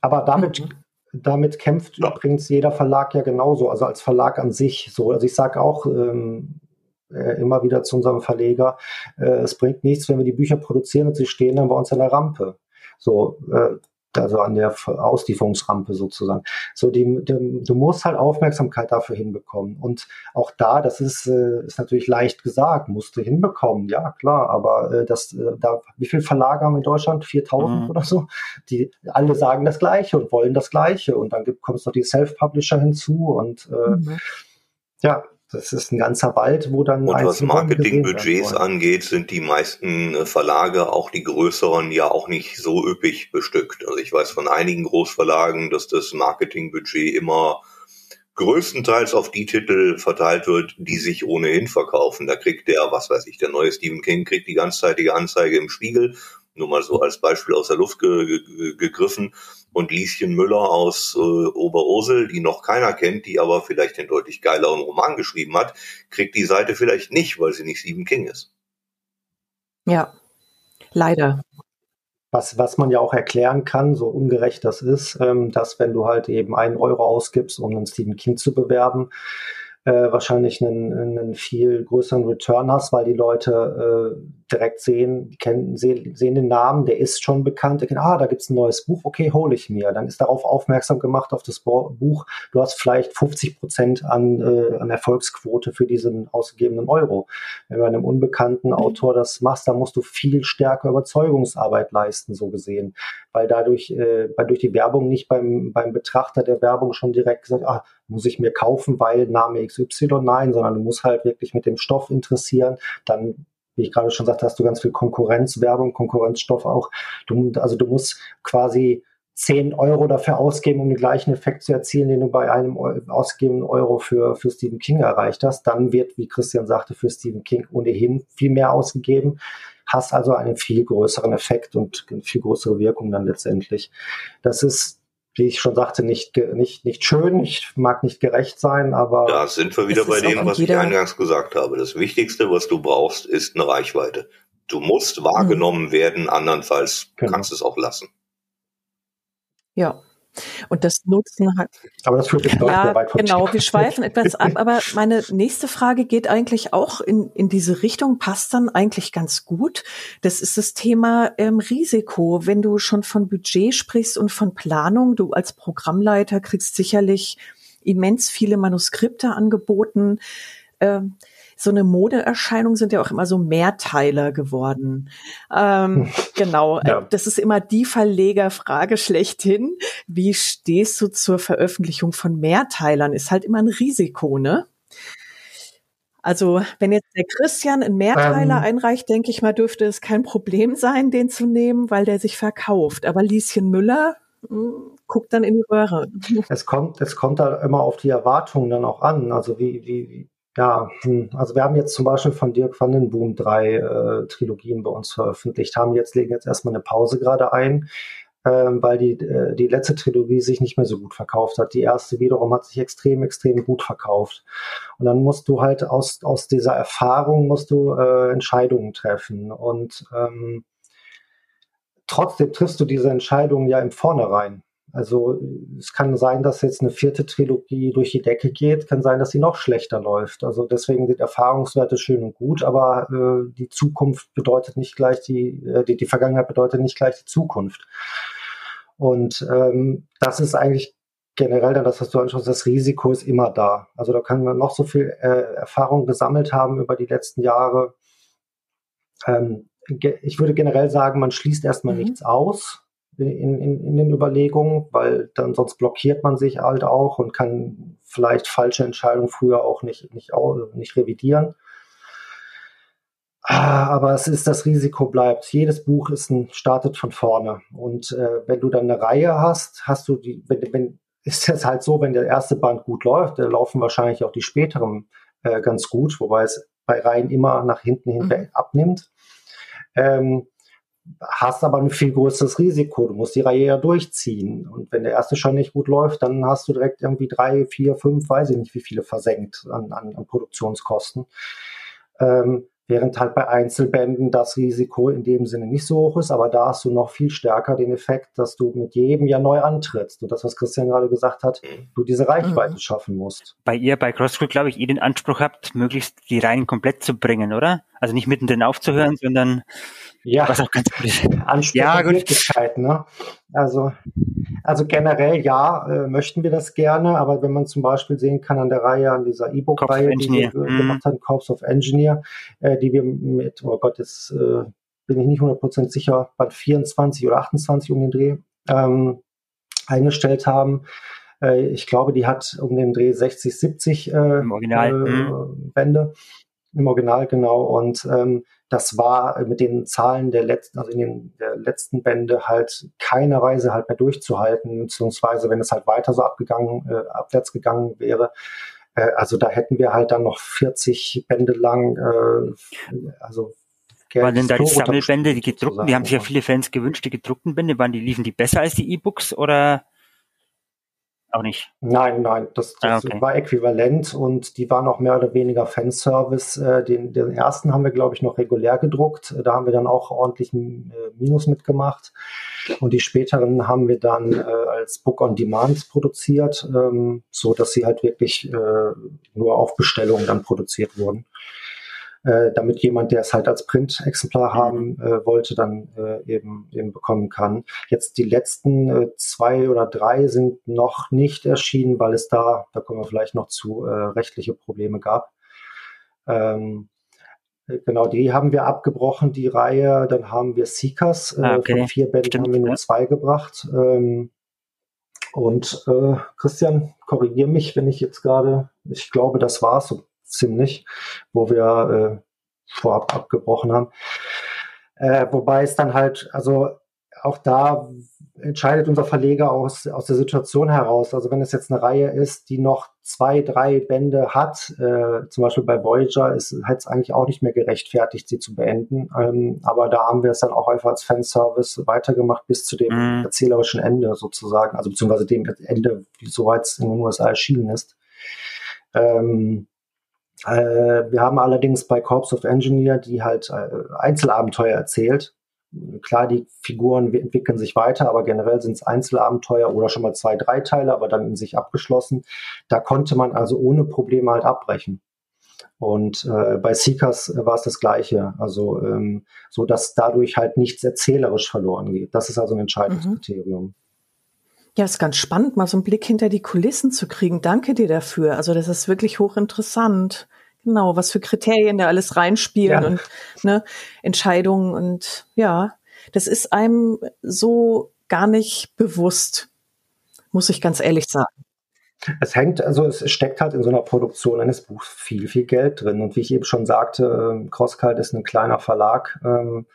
Aber damit, damit kämpft ja. übrigens jeder Verlag ja genauso, also als Verlag an sich so. Also ich sage auch ähm, äh, immer wieder zu unserem Verleger, äh, es bringt nichts, wenn wir die Bücher produzieren und sie stehen dann bei uns an der Rampe. So, äh, also an der Auslieferungsrampe sozusagen. So, die, die, du musst halt Aufmerksamkeit dafür hinbekommen. Und auch da, das ist, äh, ist natürlich leicht gesagt, musst du hinbekommen, ja klar, aber äh, das, äh, da, wie viele Verlage haben wir in Deutschland? 4000 mhm. oder so? Die alle sagen das Gleiche und wollen das Gleiche. Und dann gibt, kommst noch die Self-Publisher hinzu und äh, mhm. ja, das ist ein ganzer Wald, wo dann. Und was Marketingbudgets angeht, sind die meisten äh, Verlage, auch die größeren, ja auch nicht so üppig bestückt. Also ich weiß von einigen Großverlagen, dass das Marketingbudget immer größtenteils auf die Titel verteilt wird, die sich ohnehin verkaufen. Da kriegt der, was weiß ich, der neue Stephen King kriegt die ganzzeitige Anzeige im Spiegel, nur mal so als Beispiel aus der Luft ge ge gegriffen und Lieschen Müller aus äh, Oberursel, die noch keiner kennt, die aber vielleicht den deutlich geileren Roman geschrieben hat, kriegt die Seite vielleicht nicht, weil sie nicht Stephen King ist. Ja, leider. Was, was man ja auch erklären kann, so ungerecht das ist, ähm, dass wenn du halt eben einen Euro ausgibst, um einen Stephen King zu bewerben, äh, wahrscheinlich einen, einen viel größeren Return hast, weil die Leute äh, direkt sehen, kennen, sehen, sehen den Namen, der ist schon bekannt, denken, ah, da gibt's ein neues Buch, okay, hole ich mir. Dann ist darauf aufmerksam gemacht auf das Buch. Du hast vielleicht 50 Prozent an, äh, an Erfolgsquote für diesen ausgegebenen Euro. Wenn du einem unbekannten Autor das machst, dann musst du viel stärker Überzeugungsarbeit leisten, so gesehen, weil dadurch, äh, weil durch die Werbung nicht beim, beim Betrachter der Werbung schon direkt gesagt, ah, muss ich mir kaufen, weil Name XY, nein, sondern du musst halt wirklich mit dem Stoff interessieren, dann wie ich gerade schon sagte, hast du ganz viel Konkurrenzwerbung, Konkurrenzstoff auch. Du, also du musst quasi 10 Euro dafür ausgeben, um den gleichen Effekt zu erzielen, den du bei einem ausgegebenen Euro für, für Stephen King erreicht hast. Dann wird, wie Christian sagte, für Stephen King ohnehin viel mehr ausgegeben. Hast also einen viel größeren Effekt und viel größere Wirkung dann letztendlich. Das ist wie ich schon sagte, nicht, nicht, nicht schön, ich mag nicht gerecht sein, aber. Da sind wir wieder bei dem, was ich eingangs gesagt habe. Das Wichtigste, was du brauchst, ist eine Reichweite. Du musst wahrgenommen mhm. werden, andernfalls genau. kannst du es auch lassen. Ja, und das Nutzen hat. Aber das führt jetzt ja, weit von genau. Wir schweifen etwas ab. Aber meine nächste Frage geht eigentlich auch in, in diese Richtung, passt dann eigentlich ganz gut. Das ist das Thema ähm, Risiko. Wenn du schon von Budget sprichst und von Planung, du als Programmleiter kriegst sicherlich immens viele Manuskripte angeboten. Ähm, so eine Modeerscheinung sind ja auch immer so Mehrteiler geworden. Ähm, genau, ja. das ist immer die Verlegerfrage schlechthin. Wie stehst du zur Veröffentlichung von Mehrteilern? Ist halt immer ein Risiko, ne? Also, wenn jetzt der Christian einen Mehrteiler ähm, einreicht, denke ich mal, dürfte es kein Problem sein, den zu nehmen, weil der sich verkauft. Aber Lieschen Müller mh, hm, guckt dann in die Röhre. Es kommt, es kommt da immer auf die Erwartungen dann auch an. Also wie, wie, ja, hm, also wir haben jetzt zum Beispiel von Dirk van den Boom drei äh, Trilogien bei uns veröffentlicht, haben jetzt, legen jetzt erstmal eine Pause gerade ein, ähm, weil die, äh, die letzte Trilogie sich nicht mehr so gut verkauft hat. Die erste wiederum hat sich extrem, extrem gut verkauft. Und dann musst du halt aus, aus dieser Erfahrung musst du äh, Entscheidungen treffen. Und ähm, trotzdem triffst du diese Entscheidung ja im Vornherein. Also es kann sein, dass jetzt eine vierte Trilogie durch die Decke geht, kann sein, dass sie noch schlechter läuft. Also deswegen sind Erfahrungswerte schön und gut, aber äh, die Zukunft bedeutet nicht gleich die, äh, die, die Vergangenheit bedeutet nicht gleich die Zukunft. Und ähm, das ist eigentlich generell dann das, was du anschaust, das Risiko ist immer da. Also da können wir noch so viel äh, Erfahrung gesammelt haben über die letzten Jahre. Ähm, ich würde generell sagen, man schließt erstmal mhm. nichts aus in, in, in den Überlegungen, weil dann sonst blockiert man sich halt auch und kann vielleicht falsche Entscheidungen früher auch nicht, nicht, nicht revidieren. Ah, aber es ist das Risiko bleibt. Jedes Buch ist ein, startet von vorne. Und äh, wenn du dann eine Reihe hast, hast du die, wenn, wenn, ist es halt so, wenn der erste Band gut läuft, dann laufen wahrscheinlich auch die späteren äh, ganz gut, wobei es bei Reihen immer nach hinten hinweg mhm. abnimmt. Ähm, hast aber ein viel größeres Risiko. Du musst die Reihe ja durchziehen. Und wenn der erste schon nicht gut läuft, dann hast du direkt irgendwie drei, vier, fünf, weiß ich nicht, wie viele versenkt an, an, an Produktionskosten. Ähm, während halt bei Einzelbänden das Risiko in dem Sinne nicht so hoch ist, aber da hast du noch viel stärker den Effekt, dass du mit jedem Jahr neu antrittst. Und das, was Christian gerade gesagt hat, du diese Reichweite mhm. schaffen musst. Bei ihr, bei CrossFit, glaube ich, ihr den Anspruch habt, möglichst die Reihen komplett zu bringen, oder? Also nicht mittendrin aufzuhören, sondern ja, was auch ganz gut ist. Ansprüche ja, gut. Ne? Also, also generell ja, äh, möchten wir das gerne, aber wenn man zum Beispiel sehen kann an der Reihe, an dieser E-Book-Reihe, die wir mm. gemacht haben, Corps of Engineer, äh, die wir mit, oh Gott, jetzt äh, bin ich nicht 100% sicher, bei 24 oder 28 um den Dreh ähm, eingestellt haben. Äh, ich glaube, die hat um den Dreh 60, 70 äh, Im Original. Äh, mm. Bände. Im Original, genau. Und ähm, das war mit den Zahlen der letzten, also in den der letzten Bände halt keiner Weise halt mehr durchzuhalten, beziehungsweise wenn es halt weiter so abgegangen, äh, abwärts gegangen wäre. Äh, also da hätten wir halt dann noch 40 Bände lang, äh, also waren denn da die Sammelbände, die gedruckten, die haben sich ja viele Fans gewünscht, die gedruckten Bände, waren die, liefen die besser als die E-Books oder auch nicht. Nein, nein, das, das ah, okay. war äquivalent und die waren auch mehr oder weniger Fanservice. Äh, den, den ersten haben wir, glaube ich, noch regulär gedruckt. Da haben wir dann auch ordentlich äh, Minus mitgemacht. Und die späteren haben wir dann äh, als Book on Demand produziert, ähm, so dass sie halt wirklich äh, nur auf Bestellung dann produziert wurden äh, damit jemand, der es halt als Print-Exemplar haben äh, wollte, dann äh, eben, eben bekommen kann. Jetzt die letzten äh, zwei oder drei sind noch nicht erschienen, weil es da, da kommen wir vielleicht noch zu, äh, rechtliche Probleme gab. Ähm, äh, Genau, die haben wir abgebrochen, die Reihe. Dann haben wir Seekers. Äh, ah, okay. Von vier Bänden Stimmt, haben wir nur ja. zwei gebracht. Ähm, und äh, Christian, korrigier mich, wenn ich jetzt gerade, ich glaube, das war's so ziemlich, wo wir äh, vorab abgebrochen haben. Äh, wobei es dann halt, also auch da entscheidet unser Verleger aus, aus der Situation heraus. Also wenn es jetzt eine Reihe ist, die noch zwei, drei Bände hat, äh, zum Beispiel bei Voyager, ist es eigentlich auch nicht mehr gerechtfertigt, sie zu beenden. Ähm, aber da haben wir es dann auch einfach als Fanservice weitergemacht bis zu dem mhm. erzählerischen Ende sozusagen, also beziehungsweise dem Ende, soweit es in den USA erschienen ist. Ähm, äh, wir haben allerdings bei Corps of Engineer, die halt äh, Einzelabenteuer erzählt. Klar, die Figuren entwickeln sich weiter, aber generell sind es Einzelabenteuer oder schon mal zwei, drei Teile, aber dann in sich abgeschlossen. Da konnte man also ohne Probleme halt abbrechen. Und äh, bei Seekers war es das Gleiche, also ähm, so dass dadurch halt nichts erzählerisch verloren geht. Das ist also ein entscheidendes mhm. Kriterium. Ja, ist ganz spannend, mal so einen Blick hinter die Kulissen zu kriegen. Danke dir dafür. Also das ist wirklich hochinteressant. Genau, was für Kriterien da alles reinspielen ja. und ne, Entscheidungen und ja, das ist einem so gar nicht bewusst, muss ich ganz ehrlich sagen. Es hängt, also es steckt halt in so einer Produktion eines Buchs viel, viel Geld drin. Und wie ich eben schon sagte, ähm, Crosskalt ist ein kleiner Verlag. Ähm,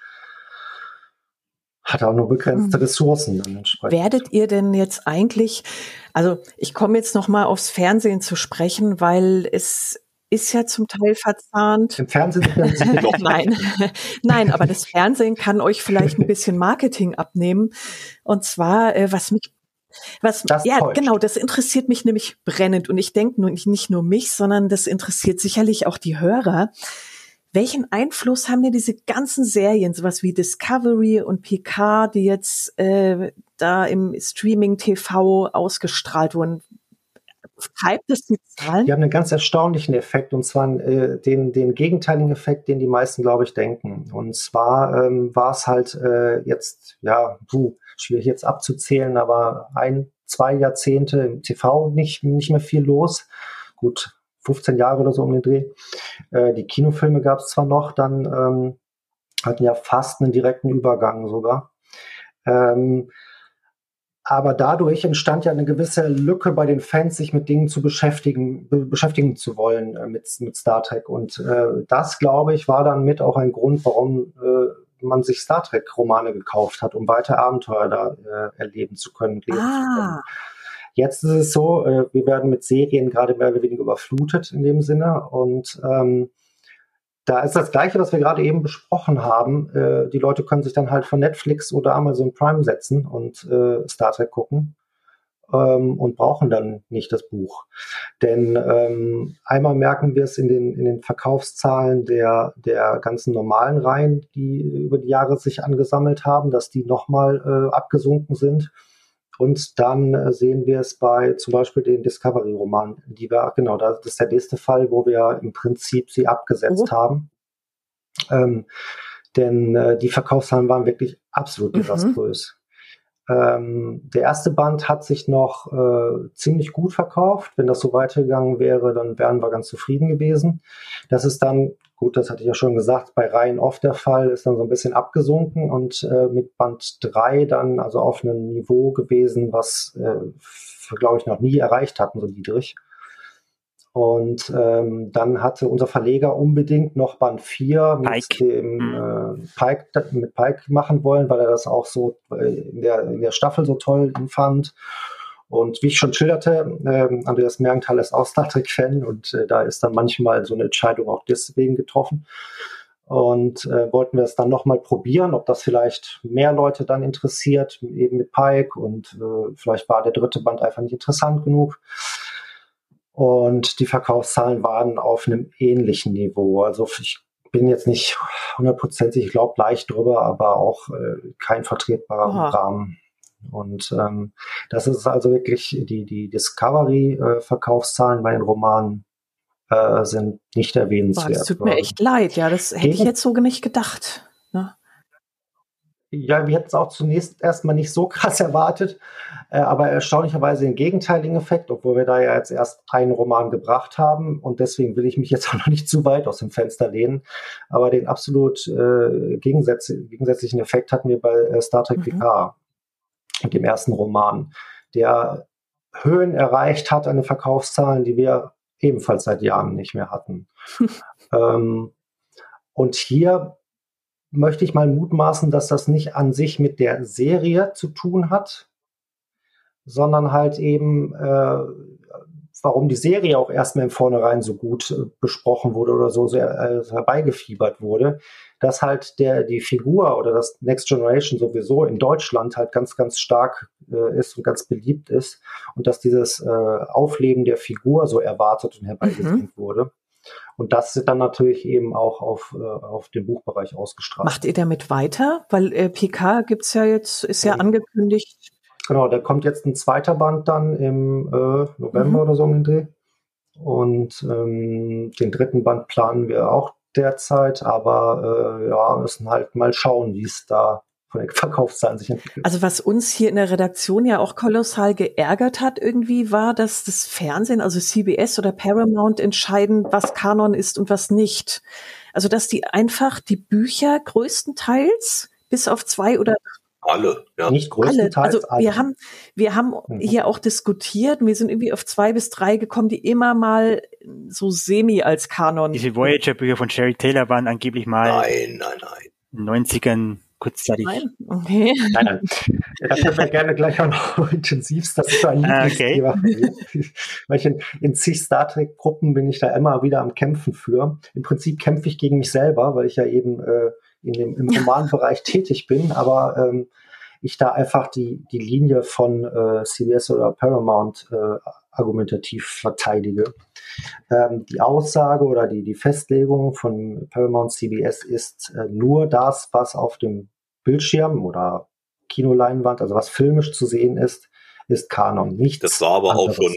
hat auch nur begrenzte hm. Ressourcen dann entsprechend. Werdet ihr denn jetzt eigentlich, also ich komme jetzt noch mal aufs Fernsehen zu sprechen, weil es ist ja zum Teil verzahnt. Im Fernsehen Nein, nein, aber das Fernsehen kann euch vielleicht ein bisschen Marketing abnehmen. Und zwar, äh, was mich was, das ja, täuscht. genau, das interessiert mich nämlich brennend. Und ich denke nicht, nicht nur mich, sondern das interessiert sicherlich auch die Hörer welchen Einfluss haben denn diese ganzen Serien, sowas wie Discovery und Picard, die jetzt äh, da im Streaming-TV ausgestrahlt wurden? Treibt es die Zahlen? Die haben einen ganz erstaunlichen Effekt und zwar äh, den, den gegenteiligen Effekt, den die meisten, glaube ich, denken. Und zwar ähm, war es halt äh, jetzt, ja, puh, schwierig jetzt abzuzählen, aber ein, zwei Jahrzehnte im TV nicht, nicht mehr viel los. Gut, 15 Jahre oder so um den Dreh. Äh, die Kinofilme gab es zwar noch, dann ähm, hatten ja fast einen direkten Übergang sogar. Ähm, aber dadurch entstand ja eine gewisse Lücke bei den Fans, sich mit Dingen zu beschäftigen, be beschäftigen zu wollen äh, mit, mit Star Trek. Und äh, das, glaube ich, war dann mit auch ein Grund, warum äh, man sich Star Trek-Romane gekauft hat, um weitere Abenteuer da äh, erleben zu können, lesen ah. zu können. Jetzt ist es so, äh, wir werden mit Serien gerade mehr oder weniger überflutet in dem Sinne und ähm, da ist das Gleiche, was wir gerade eben besprochen haben. Äh, die Leute können sich dann halt von Netflix oder Amazon Prime setzen und äh, Star Trek gucken ähm, und brauchen dann nicht das Buch. Denn ähm, einmal merken wir es in den, in den Verkaufszahlen der, der ganzen normalen Reihen, die über die Jahre sich angesammelt haben, dass die nochmal äh, abgesunken sind. Und dann äh, sehen wir es bei zum Beispiel den Discovery-Roman, die wir, genau, das ist der nächste Fall, wo wir im Prinzip sie abgesetzt oh. haben. Ähm, denn äh, die Verkaufszahlen waren wirklich absolut mhm. desaströs. Ähm, der erste Band hat sich noch äh, ziemlich gut verkauft. Wenn das so weitergegangen wäre, dann wären wir ganz zufrieden gewesen. Das ist dann, gut, das hatte ich ja schon gesagt, bei Reihen oft der Fall, ist dann so ein bisschen abgesunken und äh, mit Band 3 dann also auf einem Niveau gewesen, was äh, glaube ich noch nie erreicht hatten, so niedrig. Und ähm, dann hatte unser Verleger unbedingt noch Band 4 mit Pike. dem mhm. äh, Pike, mit Pike machen wollen, weil er das auch so äh, in der, in der Staffel so toll fand. Und wie ich schon schilderte, äh, Andreas Mergenthal ist auch Star Trek-Fan und äh, da ist dann manchmal so eine Entscheidung auch deswegen getroffen. Und äh, wollten wir es dann nochmal probieren, ob das vielleicht mehr Leute dann interessiert, eben mit Pike. Und äh, vielleicht war der dritte Band einfach nicht interessant genug. Und die Verkaufszahlen waren auf einem ähnlichen Niveau. Also ich bin jetzt nicht hundertprozentig, ich glaube leicht drüber, aber auch äh, kein vertretbarer. Rahmen. Und ähm, das ist also wirklich die, die Discovery-Verkaufszahlen bei den Romanen äh, sind nicht erwähnenswert. Boah, das tut mir echt leid, ja, das hätte ich jetzt so nicht gedacht. Ne? Ja, wir hätten es auch zunächst erstmal nicht so krass erwartet, äh, aber erstaunlicherweise den gegenteiligen Effekt, obwohl wir da ja jetzt erst einen Roman gebracht haben und deswegen will ich mich jetzt auch noch nicht zu weit aus dem Fenster lehnen, aber den absolut äh, gegensätz gegensätzlichen Effekt hatten wir bei äh, Star Trek mhm. PK mit dem ersten Roman, der Höhen erreicht hat an den Verkaufszahlen, die wir ebenfalls seit Jahren nicht mehr hatten. ähm, und hier möchte ich mal mutmaßen, dass das nicht an sich mit der Serie zu tun hat, sondern halt eben, äh, warum die Serie auch erstmal im Vornherein so gut äh, besprochen wurde oder so sehr äh, herbeigefiebert wurde, dass halt der, die Figur oder das Next Generation sowieso in Deutschland halt ganz, ganz stark äh, ist und ganz beliebt ist und dass dieses äh, Aufleben der Figur so erwartet und herbeigeführt mhm. wurde. Und das ist dann natürlich eben auch auf, äh, auf den Buchbereich ausgestrahlt. Macht ihr damit weiter? Weil äh, PK gibt's ja jetzt, ist ja angekündigt. Genau, da kommt jetzt ein zweiter Band dann im äh, November mhm. oder so um den Dreh. Und ähm, den dritten Band planen wir auch derzeit, aber äh, ja, müssen halt mal schauen, wie es da von den Verkaufszahlen sich entwickelt. Also was uns hier in der Redaktion ja auch kolossal geärgert hat irgendwie war, dass das Fernsehen, also CBS oder Paramount entscheiden, was Kanon ist und was nicht. Also dass die einfach die Bücher größtenteils bis auf zwei oder alle, ja. Nicht größtenteils. Alle. Also wir haben, wir haben mhm. hier auch diskutiert und wir sind irgendwie auf zwei bis drei gekommen, die immer mal so semi als Kanon. Diese Voyager-Bücher von Sherry Taylor waren angeblich mal nein, nein, nein. 90ern kurzzeitig. Nein, okay. Nein, nein. Das können wir gerne gleich auch noch intensivst. Das ist so ein ah, Lieblingsthema. Okay. Weil ich in, in zig Star Trek-Gruppen bin ich da immer wieder am Kämpfen für. Im Prinzip kämpfe ich gegen mich selber, weil ich ja eben äh, in dem, im Romanbereich tätig bin, aber ähm, ich da einfach die, die Linie von äh, CBS oder Paramount äh, argumentativ verteidige. Ähm, die Aussage oder die, die Festlegung von Paramount CBS ist äh, nur das, was auf dem Bildschirm oder Kinoleinwand, also was filmisch zu sehen ist, ist Kanon. Nichts das war aber anderes. auch schon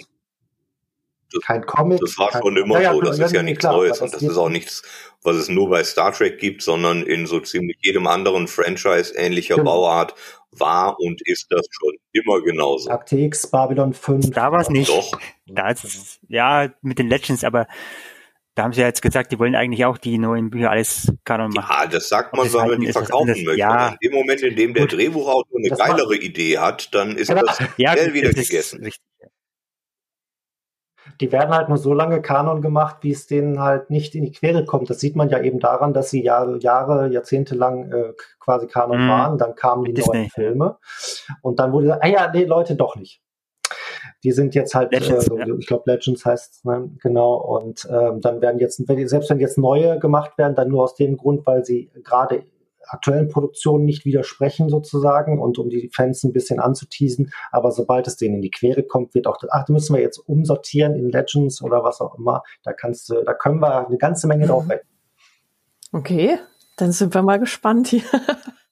das, kein Comic. Das war kein, schon immer ja, so, das ist ja nichts klar, Neues und das ist auch nichts, was es nur bei Star Trek gibt, sondern in so ziemlich jedem anderen Franchise ähnlicher genau. Bauart war und ist das schon immer genauso. Akte X, Babylon 5. Da war es nicht. Doch. Da ist es, ja, mit den Legends, aber da haben sie ja jetzt gesagt, die wollen eigentlich auch die neuen Bücher alles Kanon machen. Ja, das sagt man, wenn man die verkaufen möchte. Ja. In dem Moment, in dem der Gut. Drehbuchautor eine das geilere Idee hat, dann ist ja, das ja, schnell wieder gegessen. Richtig die werden halt nur so lange Kanon gemacht, wie es denen halt nicht in die Quere kommt. Das sieht man ja eben daran, dass sie Jahre, Jahre Jahrzehnte lang äh, quasi Kanon mm. waren. Dann kamen die Disney. neuen Filme. Und dann wurde gesagt, ah ja, nee, Leute, doch nicht. Die sind jetzt halt, Legends, äh, ja. ich glaube Legends heißt ne? genau. Und ähm, dann werden jetzt, selbst wenn jetzt neue gemacht werden, dann nur aus dem Grund, weil sie gerade aktuellen Produktionen nicht widersprechen sozusagen und um die Fans ein bisschen anzuteasen. Aber sobald es denen in die Quere kommt, wird auch, ach, da müssen wir jetzt umsortieren in Legends oder was auch immer. Da kannst du, da können wir eine ganze Menge mhm. drauf wetten. Okay, dann sind wir mal gespannt hier.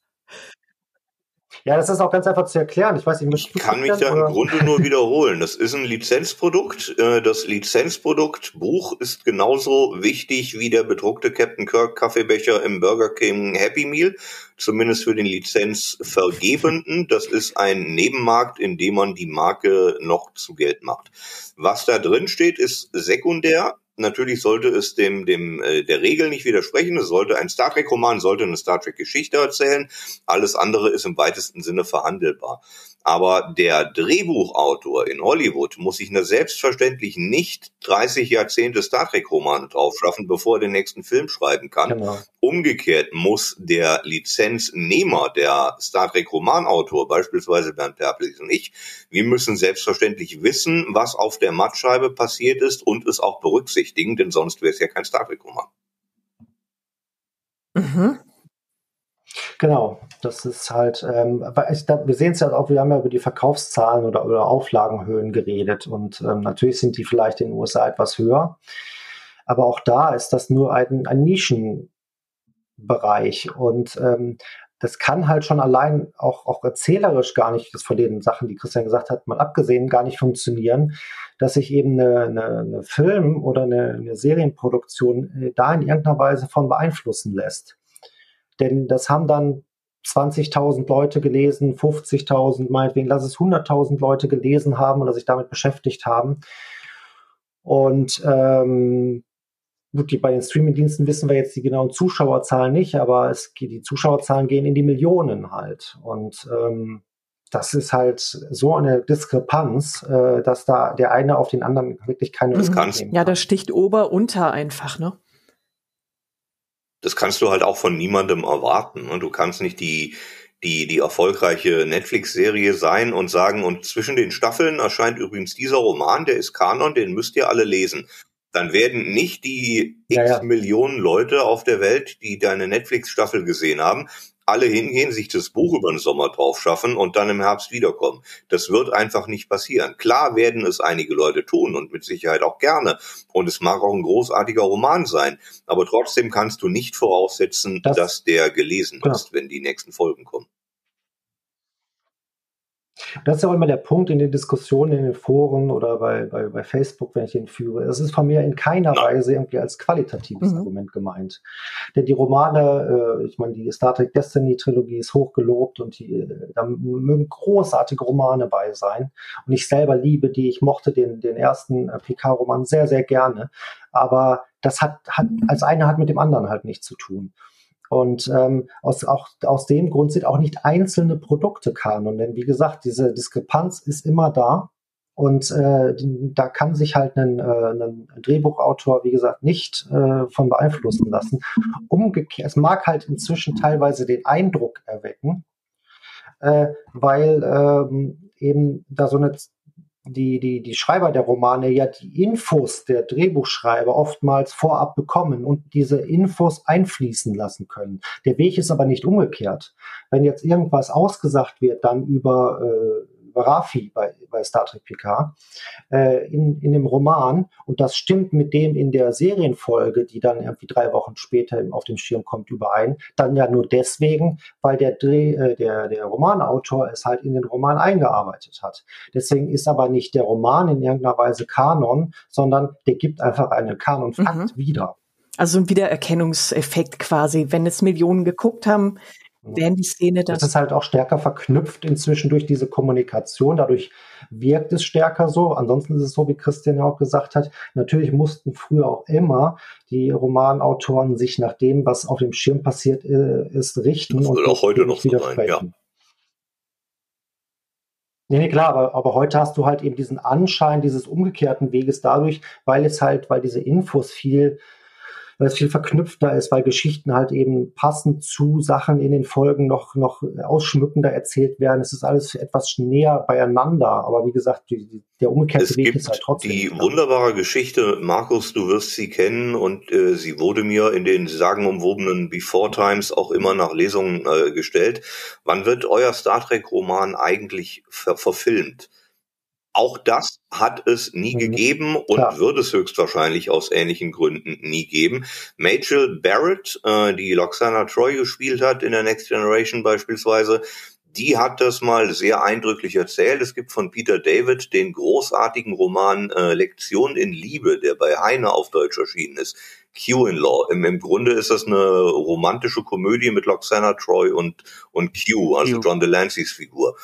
Ja, das ist auch ganz einfach zu erklären. Ich weiß nicht, ich kann mich da im Grunde nur wiederholen. Das ist ein Lizenzprodukt. Äh, das Lizenzprodukt Buch ist genauso wichtig wie der bedruckte Captain Kirk Kaffeebecher im Burger King Happy Meal. Zumindest für den Lizenzvergebenden. Das ist ein Nebenmarkt, in dem man die Marke noch zu Geld macht. Was da drin steht, ist sekundär. Natürlich sollte es dem, dem äh, der Regel nicht widersprechen. Es sollte ein Star Trek-Roman, sollte eine Star Trek-Geschichte erzählen. Alles andere ist im weitesten Sinne verhandelbar. Aber der Drehbuchautor in Hollywood muss sich selbstverständlich nicht 30 Jahrzehnte Star Trek-Romane draufschaffen, bevor er den nächsten Film schreiben kann. Genau. Umgekehrt muss der Lizenznehmer, der Star Trek-Romanautor, beispielsweise Bernd Perplis und ich, wir müssen selbstverständlich wissen, was auf der Mattscheibe passiert ist und es auch berücksichtigen, denn sonst wäre es ja kein Star Trek-Roman. Mhm. Genau, das ist halt, ähm, ich, wir sehen es ja auch, wir haben ja über die Verkaufszahlen oder über Auflagenhöhen geredet und ähm, natürlich sind die vielleicht in den USA etwas höher, aber auch da ist das nur ein, ein Nischenbereich und ähm, das kann halt schon allein auch, auch erzählerisch gar nicht, das von den Sachen, die Christian gesagt hat, mal abgesehen, gar nicht funktionieren, dass sich eben eine, eine, eine Film- oder eine, eine Serienproduktion äh, da in irgendeiner Weise von beeinflussen lässt. Denn das haben dann 20.000 Leute gelesen, 50.000, meinetwegen, lass es 100.000 Leute gelesen haben oder sich damit beschäftigt haben. Und ähm, gut, die, bei den Streamingdiensten wissen wir jetzt die genauen Zuschauerzahlen nicht, aber es, die Zuschauerzahlen gehen in die Millionen halt. Und ähm, das ist halt so eine Diskrepanz, äh, dass da der eine auf den anderen wirklich keine das Ja, das sticht ober unter einfach, ne? Das kannst du halt auch von niemandem erwarten. Und du kannst nicht die, die, die erfolgreiche Netflix-Serie sein und sagen, und zwischen den Staffeln erscheint übrigens dieser Roman, der ist Kanon, den müsst ihr alle lesen. Dann werden nicht die x ja, ja. Millionen Leute auf der Welt, die deine Netflix-Staffel gesehen haben, alle hingehen, sich das Buch über den Sommer drauf schaffen und dann im Herbst wiederkommen. Das wird einfach nicht passieren. Klar werden es einige Leute tun und mit Sicherheit auch gerne. Und es mag auch ein großartiger Roman sein. Aber trotzdem kannst du nicht voraussetzen, das, dass der gelesen ja. ist, wenn die nächsten Folgen kommen. Das ist ja auch immer der Punkt in den Diskussionen in den Foren oder bei, bei, bei Facebook, wenn ich den führe. Es ist von mir in keiner. Weise irgendwie als qualitatives mhm. Argument gemeint. Denn die Romane, äh, ich meine, die Star Trek Destiny Trilogie ist hochgelobt und die, äh, da mögen großartige Romane bei sein. Und ich selber liebe die. Ich mochte den, den ersten äh, PK-Roman sehr, sehr gerne. Aber das hat, hat, als eine hat mit dem anderen halt nichts zu tun. Und ähm, aus, auch aus dem Grund sind auch nicht einzelne Produkte Kanon. Denn wie gesagt, diese Diskrepanz ist immer da. Und äh, da kann sich halt ein, äh, ein Drehbuchautor, wie gesagt, nicht äh, von beeinflussen lassen. Umgekehrt, es mag halt inzwischen teilweise den Eindruck erwecken, äh, weil ähm, eben da so eine die, die, die Schreiber der Romane ja die Infos der Drehbuchschreiber oftmals vorab bekommen und diese Infos einfließen lassen können. Der Weg ist aber nicht umgekehrt. Wenn jetzt irgendwas ausgesagt wird, dann über, äh, Rafi bei, bei Star Trek PK äh, in, in dem Roman und das stimmt mit dem in der Serienfolge, die dann irgendwie drei Wochen später auf dem Schirm kommt, überein. Dann ja nur deswegen, weil der Dreh, äh, der, der Romanautor es halt in den Roman eingearbeitet hat. Deswegen ist aber nicht der Roman in irgendeiner Weise Kanon, sondern der gibt einfach einen Kanonfakt mhm. wieder. Also ein Wiedererkennungseffekt quasi. Wenn es Millionen geguckt haben, werden die Szene dann. Das ist halt auch stärker verknüpft inzwischen durch diese Kommunikation. Dadurch wirkt es stärker so. Ansonsten ist es so, wie Christian ja auch gesagt hat, natürlich mussten früher auch immer die Romanautoren sich nach dem, was auf dem Schirm passiert äh, ist, richten. Das und auch heute noch so sein, ja. Nee, nee, klar, aber, aber heute hast du halt eben diesen Anschein dieses umgekehrten Weges dadurch, weil es halt, weil diese Infos viel weil es viel verknüpfter ist, weil Geschichten halt eben passend zu Sachen in den Folgen noch, noch ausschmückender erzählt werden. Es ist alles etwas näher beieinander. Aber wie gesagt, die, der umgekehrte es Weg ist halt trotzdem. Die wunderbare Geschichte, Markus, du wirst sie kennen und äh, sie wurde mir in den sagenumwobenen Before Times auch immer nach Lesungen äh, gestellt. Wann wird euer Star Trek Roman eigentlich ver verfilmt? Auch das hat es nie mhm. gegeben und Klar. wird es höchstwahrscheinlich aus ähnlichen Gründen nie geben. Machel Barrett, äh, die Loxana Troy gespielt hat in der Next Generation beispielsweise, die hat das mal sehr eindrücklich erzählt. Es gibt von Peter David den großartigen Roman äh, Lektion in Liebe, der bei Heine auf Deutsch erschienen ist. Q-in-Law. Im, Im Grunde ist das eine romantische Komödie mit Loxana Troy und, und Q, also Q. John Delancey's Figur.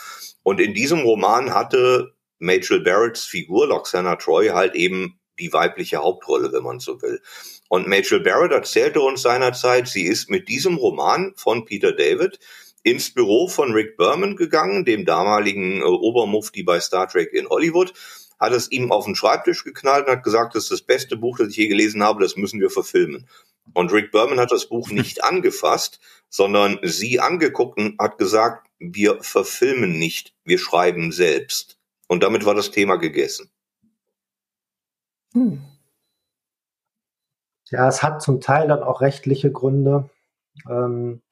Und in diesem Roman hatte Machel Barretts Figur, Loxana Troy, halt eben die weibliche Hauptrolle, wenn man so will. Und Machel Barrett erzählte uns seinerzeit, sie ist mit diesem Roman von Peter David ins Büro von Rick Berman gegangen, dem damaligen äh, Obermufti bei Star Trek in Hollywood, hat es ihm auf den Schreibtisch geknallt und hat gesagt, das ist das beste Buch, das ich je gelesen habe, das müssen wir verfilmen. Und Rick Berman hat das Buch nicht angefasst, sondern sie angeguckt und hat gesagt, wir verfilmen nicht, wir schreiben selbst. Und damit war das Thema gegessen. Hm. Ja, es hat zum Teil dann auch rechtliche Gründe. Ähm,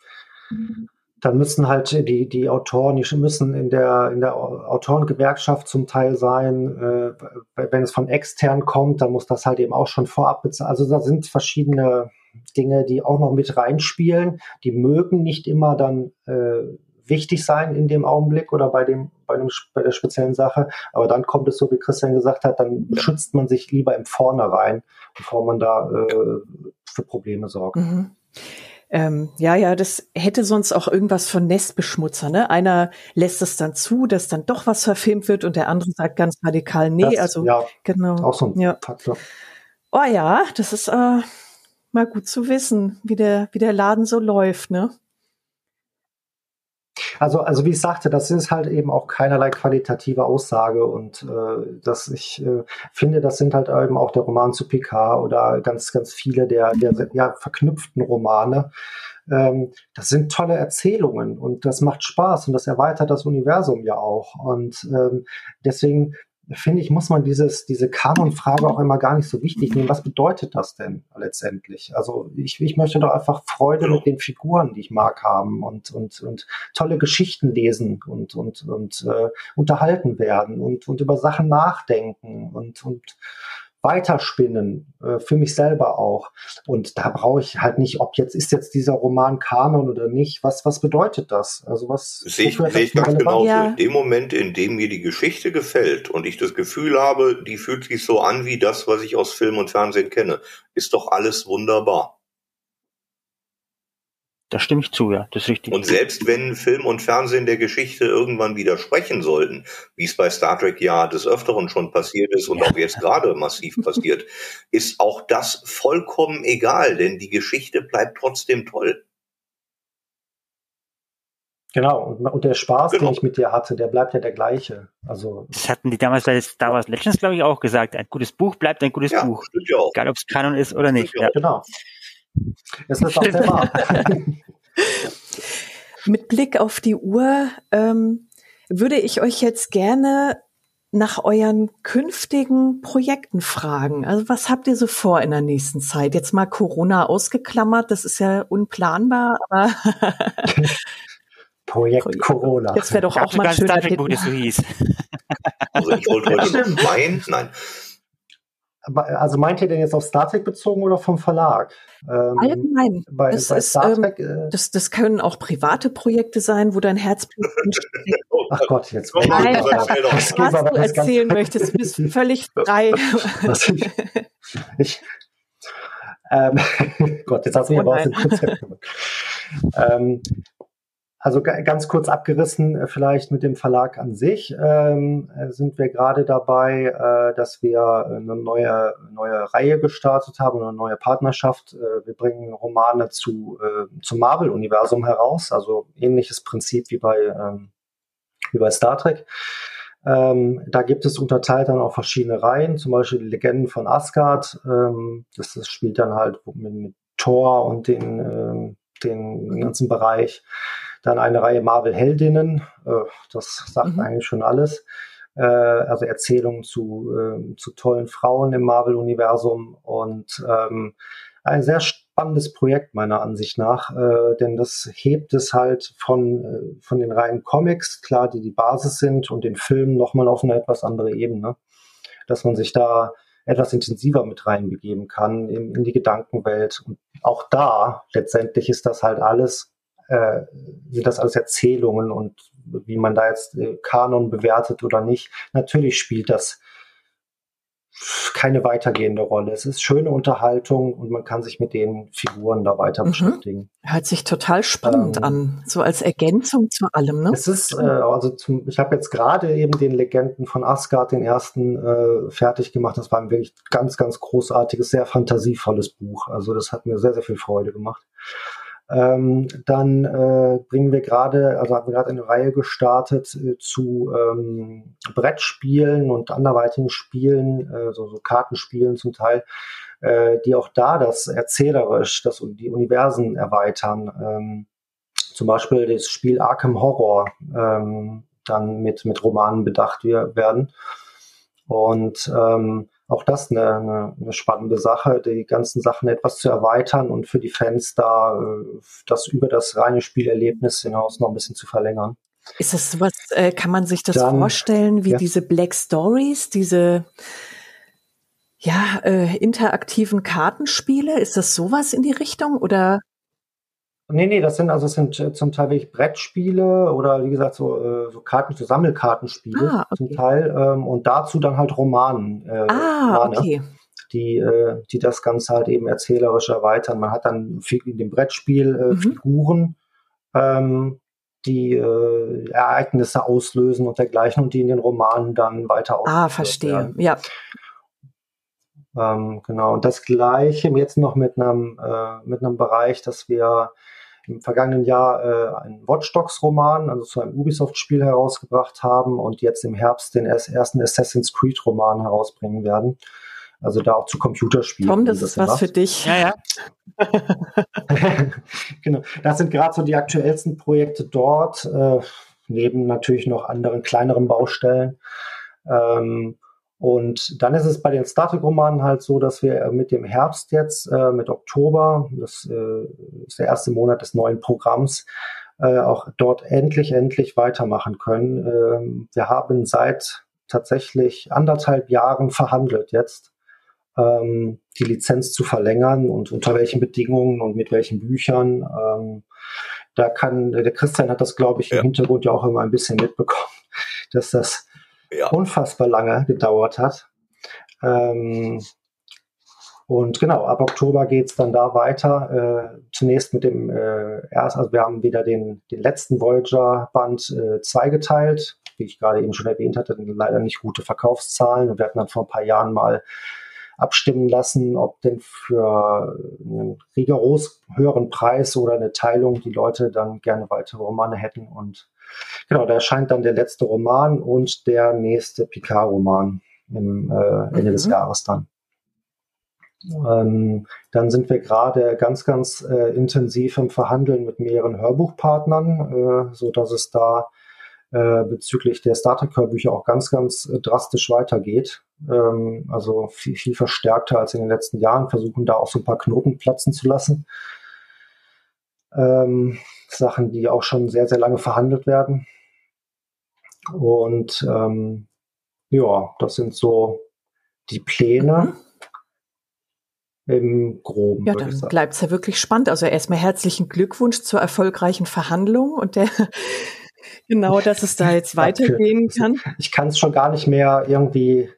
dann müssen halt die, die Autoren, die müssen in der, in der Autorengewerkschaft zum Teil sein. Äh, wenn es von extern kommt, dann muss das halt eben auch schon vorab bezahlen. Also da sind verschiedene Dinge, die auch noch mit reinspielen. Die mögen nicht immer dann äh, wichtig sein in dem Augenblick oder bei dem, bei, dem, bei der speziellen Sache. Aber dann kommt es so, wie Christian gesagt hat, dann schützt man sich lieber im Vornherein, bevor man da äh, für Probleme sorgt. Mhm. Ähm, ja, ja, das hätte sonst auch irgendwas von Nestbeschmutzer. Ne? Einer lässt es dann zu, dass dann doch was verfilmt wird und der andere sagt ganz radikal, nee, das, also ja, genau. Auch so ein ja. Faktor. Oh ja, das ist äh, mal gut zu wissen, wie der, wie der Laden so läuft, ne? Also, also wie ich sagte, das ist halt eben auch keinerlei qualitative Aussage und äh, dass ich äh, finde, das sind halt eben auch der Roman zu Picard oder ganz, ganz viele der, der ja, verknüpften Romane. Ähm, das sind tolle Erzählungen und das macht Spaß und das erweitert das Universum ja auch. Und ähm, deswegen finde ich, muss man dieses, diese Kanon-Frage auch immer gar nicht so wichtig nehmen. Was bedeutet das denn letztendlich? Also ich, ich möchte doch einfach Freude mit den Figuren, die ich mag, haben und, und, und tolle Geschichten lesen und, und, und äh, unterhalten werden und, und über Sachen nachdenken und, und weiterspinnen, äh, für mich selber auch. Und da brauche ich halt nicht, ob jetzt ist jetzt dieser Roman Kanon oder nicht. Was, was bedeutet das? Also was sehe ich, sehe ich ganz genauso. Ja. In dem Moment, in dem mir die Geschichte gefällt und ich das Gefühl habe, die fühlt sich so an wie das, was ich aus Film und Fernsehen kenne, ist doch alles wunderbar. Da stimme ich zu, ja, das ist richtig. Und selbst wenn Film und Fernsehen der Geschichte irgendwann widersprechen sollten, wie es bei Star Trek ja des Öfteren schon passiert ist und ja. auch jetzt gerade massiv passiert, ist auch das vollkommen egal, denn die Geschichte bleibt trotzdem toll. Genau, und, und der Spaß, genau. den ich mit dir hatte, der bleibt ja der gleiche. Also das hatten die damals bei Star Wars Legends, glaube ich, auch gesagt. Ein gutes Buch bleibt ein gutes ja, Buch. Ja Egal, ob es Kanon ist oder nicht. Ja. Genau. Es ist auch sehr wahr. Mit Blick auf die Uhr ähm, würde ich euch jetzt gerne nach euren künftigen Projekten fragen. Also was habt ihr so vor in der nächsten Zeit? Jetzt mal Corona ausgeklammert, das ist ja unplanbar, aber Projekt, Projekt Corona. Jetzt wäre doch auch mal schön, das so hieß. Also ich wollte heute meinen, nein. Also meint ihr denn jetzt auf Star Trek bezogen oder vom Verlag? Ähm, Allgemein. Bei, das, bei ist, Star ähm, Trek, ähm, das, das können auch private Projekte sein, wo dein Herzblut entsteht. Ach Gott, jetzt Nein, was, was du erzählen möchtest, bist völlig frei. ich, ich ähm, Gott, jetzt hast du mich oh aber aus dem Konzept gemacht. Ähm, also ganz kurz abgerissen, äh, vielleicht mit dem Verlag an sich, ähm, äh, sind wir gerade dabei, äh, dass wir eine neue, neue Reihe gestartet haben, eine neue Partnerschaft. Äh, wir bringen Romane zu, äh, zum Marvel-Universum heraus, also ähnliches Prinzip wie bei, ähm, wie bei Star Trek. Ähm, da gibt es unterteilt dann auch verschiedene Reihen, zum Beispiel die Legenden von Asgard. Ähm, das, das spielt dann halt mit, mit Thor und den, ähm, den ganzen Bereich. Dann eine Reihe Marvel-Heldinnen, äh, das sagt mhm. eigentlich schon alles. Äh, also Erzählungen zu, äh, zu tollen Frauen im Marvel-Universum und ähm, ein sehr spannendes Projekt meiner Ansicht nach, äh, denn das hebt es halt von, äh, von den reinen Comics, klar, die die Basis sind, und den Filmen nochmal auf eine etwas andere Ebene, dass man sich da etwas intensiver mit reinbegeben kann in, in die Gedankenwelt. Und auch da letztendlich ist das halt alles äh, sind das alles Erzählungen und wie man da jetzt äh, Kanon bewertet oder nicht. Natürlich spielt das keine weitergehende Rolle. Es ist schöne Unterhaltung und man kann sich mit den Figuren da weiter mhm. beschäftigen. Hört sich total spannend ähm, an, so als Ergänzung zu allem. Ne? Es ist, äh, also zum, ich habe jetzt gerade eben den Legenden von Asgard, den ersten, äh, fertig gemacht. Das war ein wirklich ganz, ganz großartiges, sehr fantasievolles Buch. Also das hat mir sehr, sehr viel Freude gemacht. Ähm, dann äh, bringen wir gerade, also haben wir gerade eine Reihe gestartet äh, zu ähm, Brettspielen und anderweitigen Spielen, äh, so, so Kartenspielen zum Teil, äh, die auch da das erzählerisch, das die Universen erweitern. Ähm, zum Beispiel das Spiel Arkham Horror ähm, dann mit, mit Romanen bedacht werden. Und ähm, auch das eine, eine, eine spannende Sache, die ganzen Sachen etwas zu erweitern und für die Fans da äh, das über das reine Spielerlebnis hinaus noch ein bisschen zu verlängern. Ist das sowas, äh, kann man sich das Dann, vorstellen, wie ja. diese Black Stories, diese ja, äh, interaktiven Kartenspiele? Ist das sowas in die Richtung oder? Nee, nee, das sind also das sind äh, zum Teil wirklich Brettspiele oder wie gesagt so, äh, so Karten, so Sammelkartenspiele ah, okay. zum Teil ähm, und dazu dann halt Romanen. Äh, ah, Romane, okay. Die, äh, die das Ganze halt eben erzählerisch erweitern. Man hat dann in dem Brettspiel äh, mhm. Figuren, ähm, die äh, Ereignisse auslösen und dergleichen und die in den Romanen dann weiter Ah, verstehe. Werden. Ja. Ähm, genau. Und das Gleiche jetzt noch mit einem, äh, mit einem Bereich, dass wir im vergangenen Jahr äh, einen Watch Dogs Roman, also zu einem Ubisoft-Spiel herausgebracht haben und jetzt im Herbst den ersten Assassin's Creed Roman herausbringen werden. Also da auch zu Computerspielen. Tom, das ist was macht. für dich. Ja, ja. genau. Das sind gerade so die aktuellsten Projekte dort, äh, neben natürlich noch anderen kleineren Baustellen. Ähm, und dann ist es bei den Star Trek-Romanen halt so, dass wir mit dem Herbst jetzt, äh, mit Oktober, das äh, ist der erste Monat des neuen Programms, äh, auch dort endlich, endlich weitermachen können. Ähm, wir haben seit tatsächlich anderthalb Jahren verhandelt jetzt, ähm, die Lizenz zu verlängern und unter welchen Bedingungen und mit welchen Büchern. Ähm, da kann, der Christian hat das, glaube ich, ja. im Hintergrund ja auch immer ein bisschen mitbekommen, dass das ja. unfassbar lange gedauert hat. Ähm, und genau, ab Oktober geht's dann da weiter. Äh, zunächst mit dem äh, erst, also wir haben wieder den, den letzten Voyager-Band äh, zweigeteilt, wie ich gerade eben schon erwähnt hatte, leider nicht gute Verkaufszahlen. Und wir hatten dann vor ein paar Jahren mal abstimmen lassen, ob denn für einen rigoros höheren Preis oder eine Teilung die Leute dann gerne weitere Romane hätten. Und Genau, da erscheint dann der letzte Roman und der nächste Picard-Roman im äh, Ende mhm. des Jahres dann. Ähm, dann sind wir gerade ganz, ganz äh, intensiv im Verhandeln mit mehreren Hörbuchpartnern, äh, so dass es da äh, bezüglich der Star Trek Hörbücher auch ganz, ganz äh, drastisch weitergeht. Ähm, also viel, viel verstärkter als in den letzten Jahren, versuchen da auch so ein paar Knoten platzen zu lassen. Ähm, Sachen, die auch schon sehr, sehr lange verhandelt werden. Und ähm, ja, das sind so die Pläne. Mhm. Im Groben. Ja, dann bleibt es ja wirklich spannend. Also erstmal herzlichen Glückwunsch zur erfolgreichen Verhandlung und der genau, dass es da jetzt weitergehen kann. Ich kann es schon gar nicht mehr irgendwie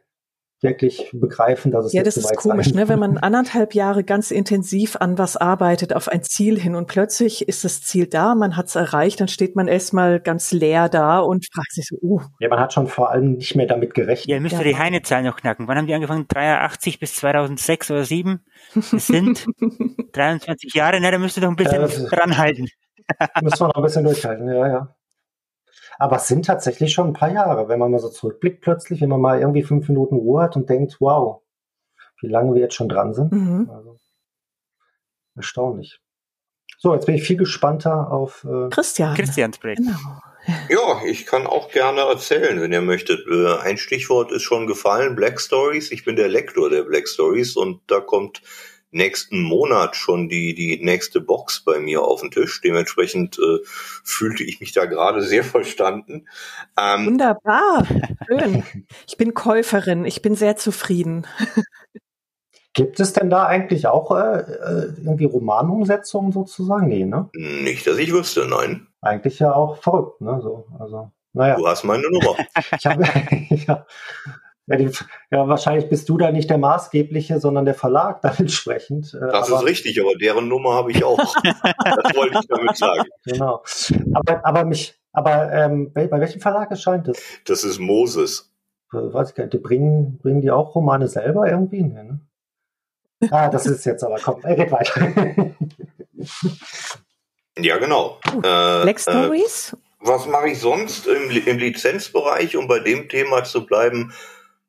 wirklich begreifen, dass es ja, das ist komisch, ne? wenn man anderthalb Jahre ganz intensiv an was arbeitet, auf ein Ziel hin und plötzlich ist das Ziel da, man hat es erreicht, dann steht man erstmal ganz leer da und fragt sich so, uh. Ja, man hat schon vor allem nicht mehr damit gerechnet. Ja, ihr müsst ja. die Heine-Zahl noch knacken. Wann haben die angefangen? 83 bis 2006 oder 7? Das sind 23 Jahre, ne? Da müsst ihr doch ein bisschen äh, dranhalten. Müssen wir noch ein bisschen durchhalten, ja, ja. Aber es sind tatsächlich schon ein paar Jahre, wenn man mal so zurückblickt plötzlich, wenn man mal irgendwie fünf Minuten Ruhe hat und denkt, wow, wie lange wir jetzt schon dran sind. Mhm. Also, erstaunlich. So, jetzt bin ich viel gespannter auf äh Christian. Christians Projekt. Genau. Ja, ich kann auch gerne erzählen, wenn ihr möchtet. Äh, ein Stichwort ist schon gefallen, Black Stories. Ich bin der Lektor der Black Stories und da kommt nächsten Monat schon die, die nächste Box bei mir auf den Tisch. Dementsprechend äh, fühlte ich mich da gerade sehr verstanden. Ähm, Wunderbar, schön. Ich bin Käuferin, ich bin sehr zufrieden. Gibt es denn da eigentlich auch äh, äh, irgendwie Romanumsetzungen sozusagen? Nee, ne? Nicht, dass ich wüsste, nein. Eigentlich ja auch verrückt, ne? So, also, naja. Du hast meine Nummer. ich habe, ja, ja, die, ja, wahrscheinlich bist du da nicht der Maßgebliche, sondern der Verlag dann entsprechend. Äh, das aber, ist richtig, aber deren Nummer habe ich auch. das wollte ich damit sagen. Genau. Aber, aber mich, aber ähm, bei, bei welchem Verlag erscheint es? Das ist Moses. Äh, weiß ich gar nicht, die bringen, bringen die auch Romane selber irgendwie? Ne? Ah, das ist jetzt aber, komm, er geht weiter. ja, genau. Uh, Black äh, Stories? Äh, was mache ich sonst im, im Lizenzbereich, um bei dem Thema zu bleiben?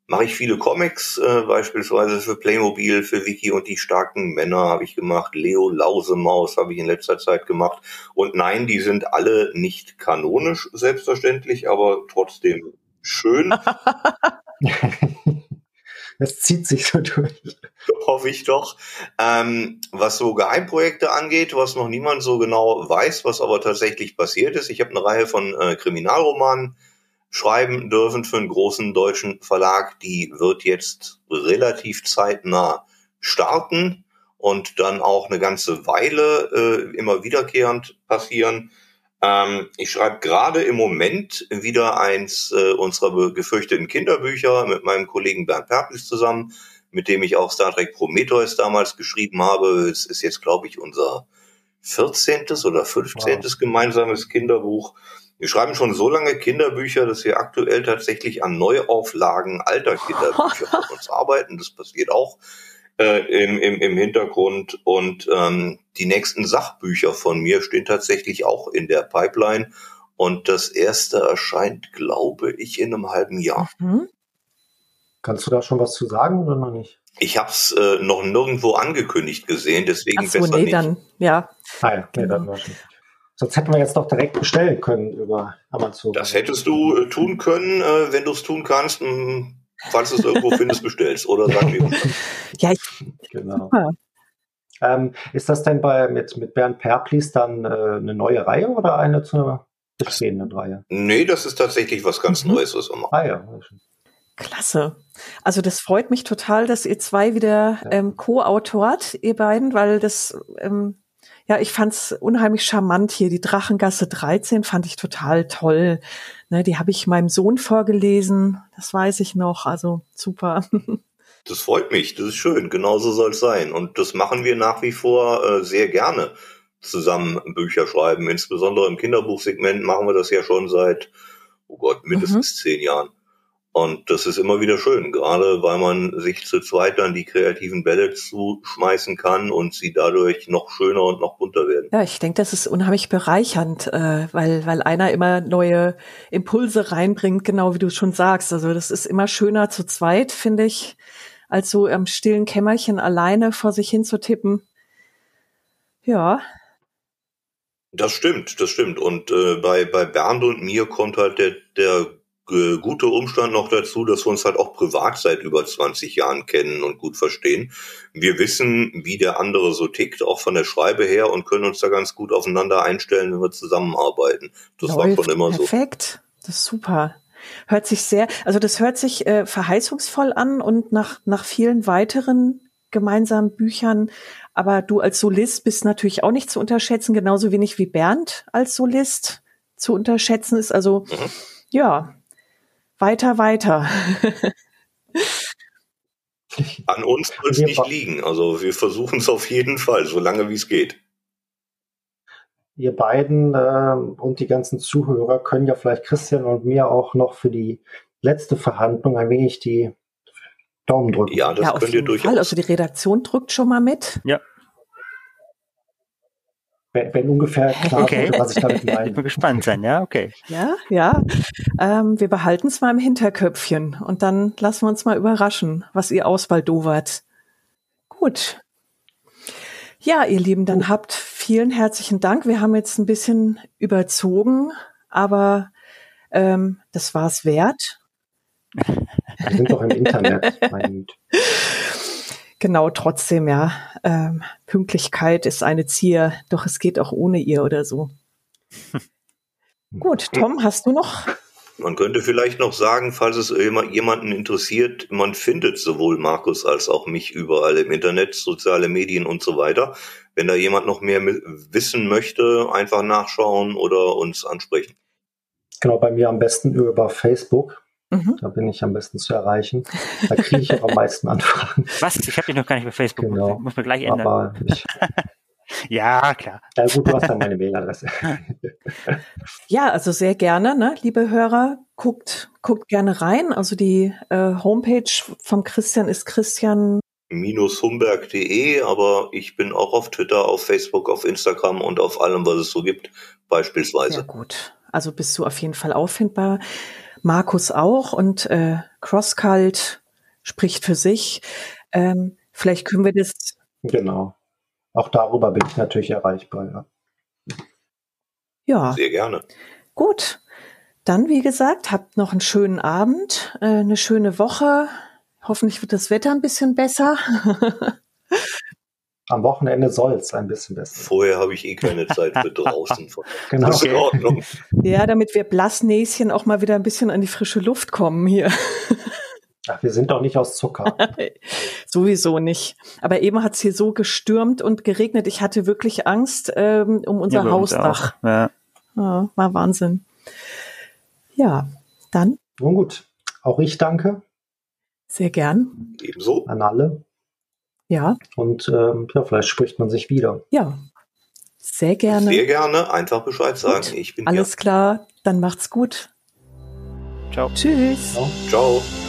Mache ich viele Comics, äh, beispielsweise für Playmobil, für Wiki und die starken Männer habe ich gemacht, Leo Lausemaus habe ich in letzter Zeit gemacht. Und nein, die sind alle nicht kanonisch, selbstverständlich, aber trotzdem schön. Das zieht sich so durch. Hoffe ich doch. Ähm, was so Geheimprojekte angeht, was noch niemand so genau weiß, was aber tatsächlich passiert ist. Ich habe eine Reihe von äh, Kriminalromanen schreiben dürfen für einen großen deutschen Verlag. Die wird jetzt relativ zeitnah starten und dann auch eine ganze Weile äh, immer wiederkehrend passieren. Ähm, ich schreibe gerade im Moment wieder eins äh, unserer gefürchteten Kinderbücher mit meinem Kollegen Bernd Perplis zusammen, mit dem ich auch Star Trek Prometheus damals geschrieben habe. Es ist jetzt, glaube ich, unser 14. oder 15. Wow. gemeinsames Kinderbuch. Wir schreiben schon so lange Kinderbücher, dass wir aktuell tatsächlich an Neuauflagen alter Kinderbücher von uns arbeiten. Das passiert auch äh, im, im, im Hintergrund. Und ähm, die nächsten Sachbücher von mir stehen tatsächlich auch in der Pipeline. Und das erste erscheint, glaube ich, in einem halben Jahr. Mhm. Kannst du da schon was zu sagen oder noch nicht? Ich habe es äh, noch nirgendwo angekündigt gesehen, deswegen Ach so, besser nee, nicht. dann, ja. Ah ja, nee, dann war schon. Sonst hätten wir jetzt doch direkt bestellen können über Amazon. Das hättest du äh, tun können, äh, wenn du es tun kannst, mh, hm, falls du es irgendwo findest, bestellst. Oder sag mir. ja, ich, genau. Ähm, ist das denn bei mit, mit Bernd Perplis dann äh, eine neue Reihe oder eine zu einer bestehenden Reihe? Nee, das ist tatsächlich was ganz mhm. Neues, was wir machen. Ah, ja. Klasse. Also das freut mich total, dass ihr zwei wieder ähm, co-autort, ihr beiden, weil das ähm, ja, ich fand's unheimlich charmant hier. Die Drachengasse 13 fand ich total toll. Ne, die habe ich meinem Sohn vorgelesen. Das weiß ich noch. Also super. Das freut mich. Das ist schön. Genauso soll es sein. Und das machen wir nach wie vor äh, sehr gerne zusammen Bücher schreiben. Insbesondere im Kinderbuchsegment machen wir das ja schon seit, oh Gott, mindestens mhm. zehn Jahren. Und das ist immer wieder schön, gerade weil man sich zu zweit dann die kreativen Bälle zuschmeißen kann und sie dadurch noch schöner und noch bunter werden. Ja, ich denke, das ist unheimlich bereichernd, äh, weil, weil einer immer neue Impulse reinbringt, genau wie du schon sagst. Also das ist immer schöner zu zweit, finde ich, als so im stillen Kämmerchen alleine vor sich hin zu tippen. Ja. Das stimmt, das stimmt. Und äh, bei, bei Bernd und mir kommt halt der, der äh, guter Umstand noch dazu, dass wir uns halt auch privat seit über 20 Jahren kennen und gut verstehen. Wir wissen, wie der andere so tickt, auch von der Schreibe her und können uns da ganz gut aufeinander einstellen, wenn wir zusammenarbeiten. Das Läuft. war schon immer Perfekt. so. Perfekt. Das ist super. Hört sich sehr, also das hört sich äh, verheißungsvoll an und nach, nach vielen weiteren gemeinsamen Büchern. Aber du als Solist bist natürlich auch nicht zu unterschätzen, genauso wenig wie Bernd als Solist zu unterschätzen ist. Also, mhm. ja, weiter, weiter. An uns soll es nicht liegen. Also wir versuchen es auf jeden Fall, solange wie es geht. Ihr beiden äh, und die ganzen Zuhörer können ja vielleicht Christian und mir auch noch für die letzte Verhandlung ein wenig die Daumen drücken. Ja, das ja, könnt ihr durchaus. Fall. Also die Redaktion drückt schon mal mit. Ja wenn ungefähr klar okay. wird, was ich damit meine. Ich bin gespannt sein, ja, okay. Ja, ja. Ähm, wir behalten es mal im Hinterköpfchen und dann lassen wir uns mal überraschen, was ihr ausbaldowert. Gut. Ja, ihr Lieben, dann habt vielen herzlichen Dank. Wir haben jetzt ein bisschen überzogen, aber ähm, das war's wert. Wir sind doch im Internet, mein Genau, trotzdem, ja. Ähm, Pünktlichkeit ist eine Zier, doch es geht auch ohne ihr oder so. Gut, Tom, hast du noch? Man könnte vielleicht noch sagen, falls es jemanden interessiert, man findet sowohl Markus als auch mich überall im Internet, soziale Medien und so weiter. Wenn da jemand noch mehr wissen möchte, einfach nachschauen oder uns ansprechen. Genau, bei mir am besten über Facebook. Mhm. Da bin ich am besten zu erreichen. Da kriege ich auch am meisten Anfragen. Was? Ich habe dich noch gar nicht bei Facebook. Genau. Muss man gleich ändern. Aber ich, ja, klar. Ja gut, du hast dann meine Mailadresse. ja, also sehr gerne, ne, liebe Hörer, guckt, guckt gerne rein. Also die äh, Homepage vom Christian ist Christian humberg.de, aber ich bin auch auf Twitter, auf Facebook, auf Instagram und auf allem, was es so gibt, beispielsweise. Sehr gut. Also bist du auf jeden Fall auffindbar. Markus auch und äh, Crosscult spricht für sich. Ähm, vielleicht können wir das. Genau. Auch darüber bin ich natürlich erreichbar, ja. Ja. Sehr gerne. Gut. Dann, wie gesagt, habt noch einen schönen Abend, äh, eine schöne Woche. Hoffentlich wird das Wetter ein bisschen besser. Am Wochenende soll es ein bisschen besser. Vorher habe ich eh keine Zeit für draußen. genau. Das ist in Ordnung. Ja, damit wir Blassnäschen auch mal wieder ein bisschen an die frische Luft kommen hier. Ach, wir sind doch nicht aus Zucker. Sowieso nicht. Aber eben hat es hier so gestürmt und geregnet. Ich hatte wirklich Angst ähm, um unser ja, Hausdach. Ja. ja. war Wahnsinn. Ja, dann. Nun gut. Auch ich danke. Sehr gern. Ebenso. An alle. Ja. Und ähm, ja, vielleicht spricht man sich wieder. Ja. Sehr gerne. Sehr gerne. Einfach Bescheid sagen. Gut. Ich bin Alles hier. klar. Dann macht's gut. Ciao. Tschüss. Ciao. Ciao.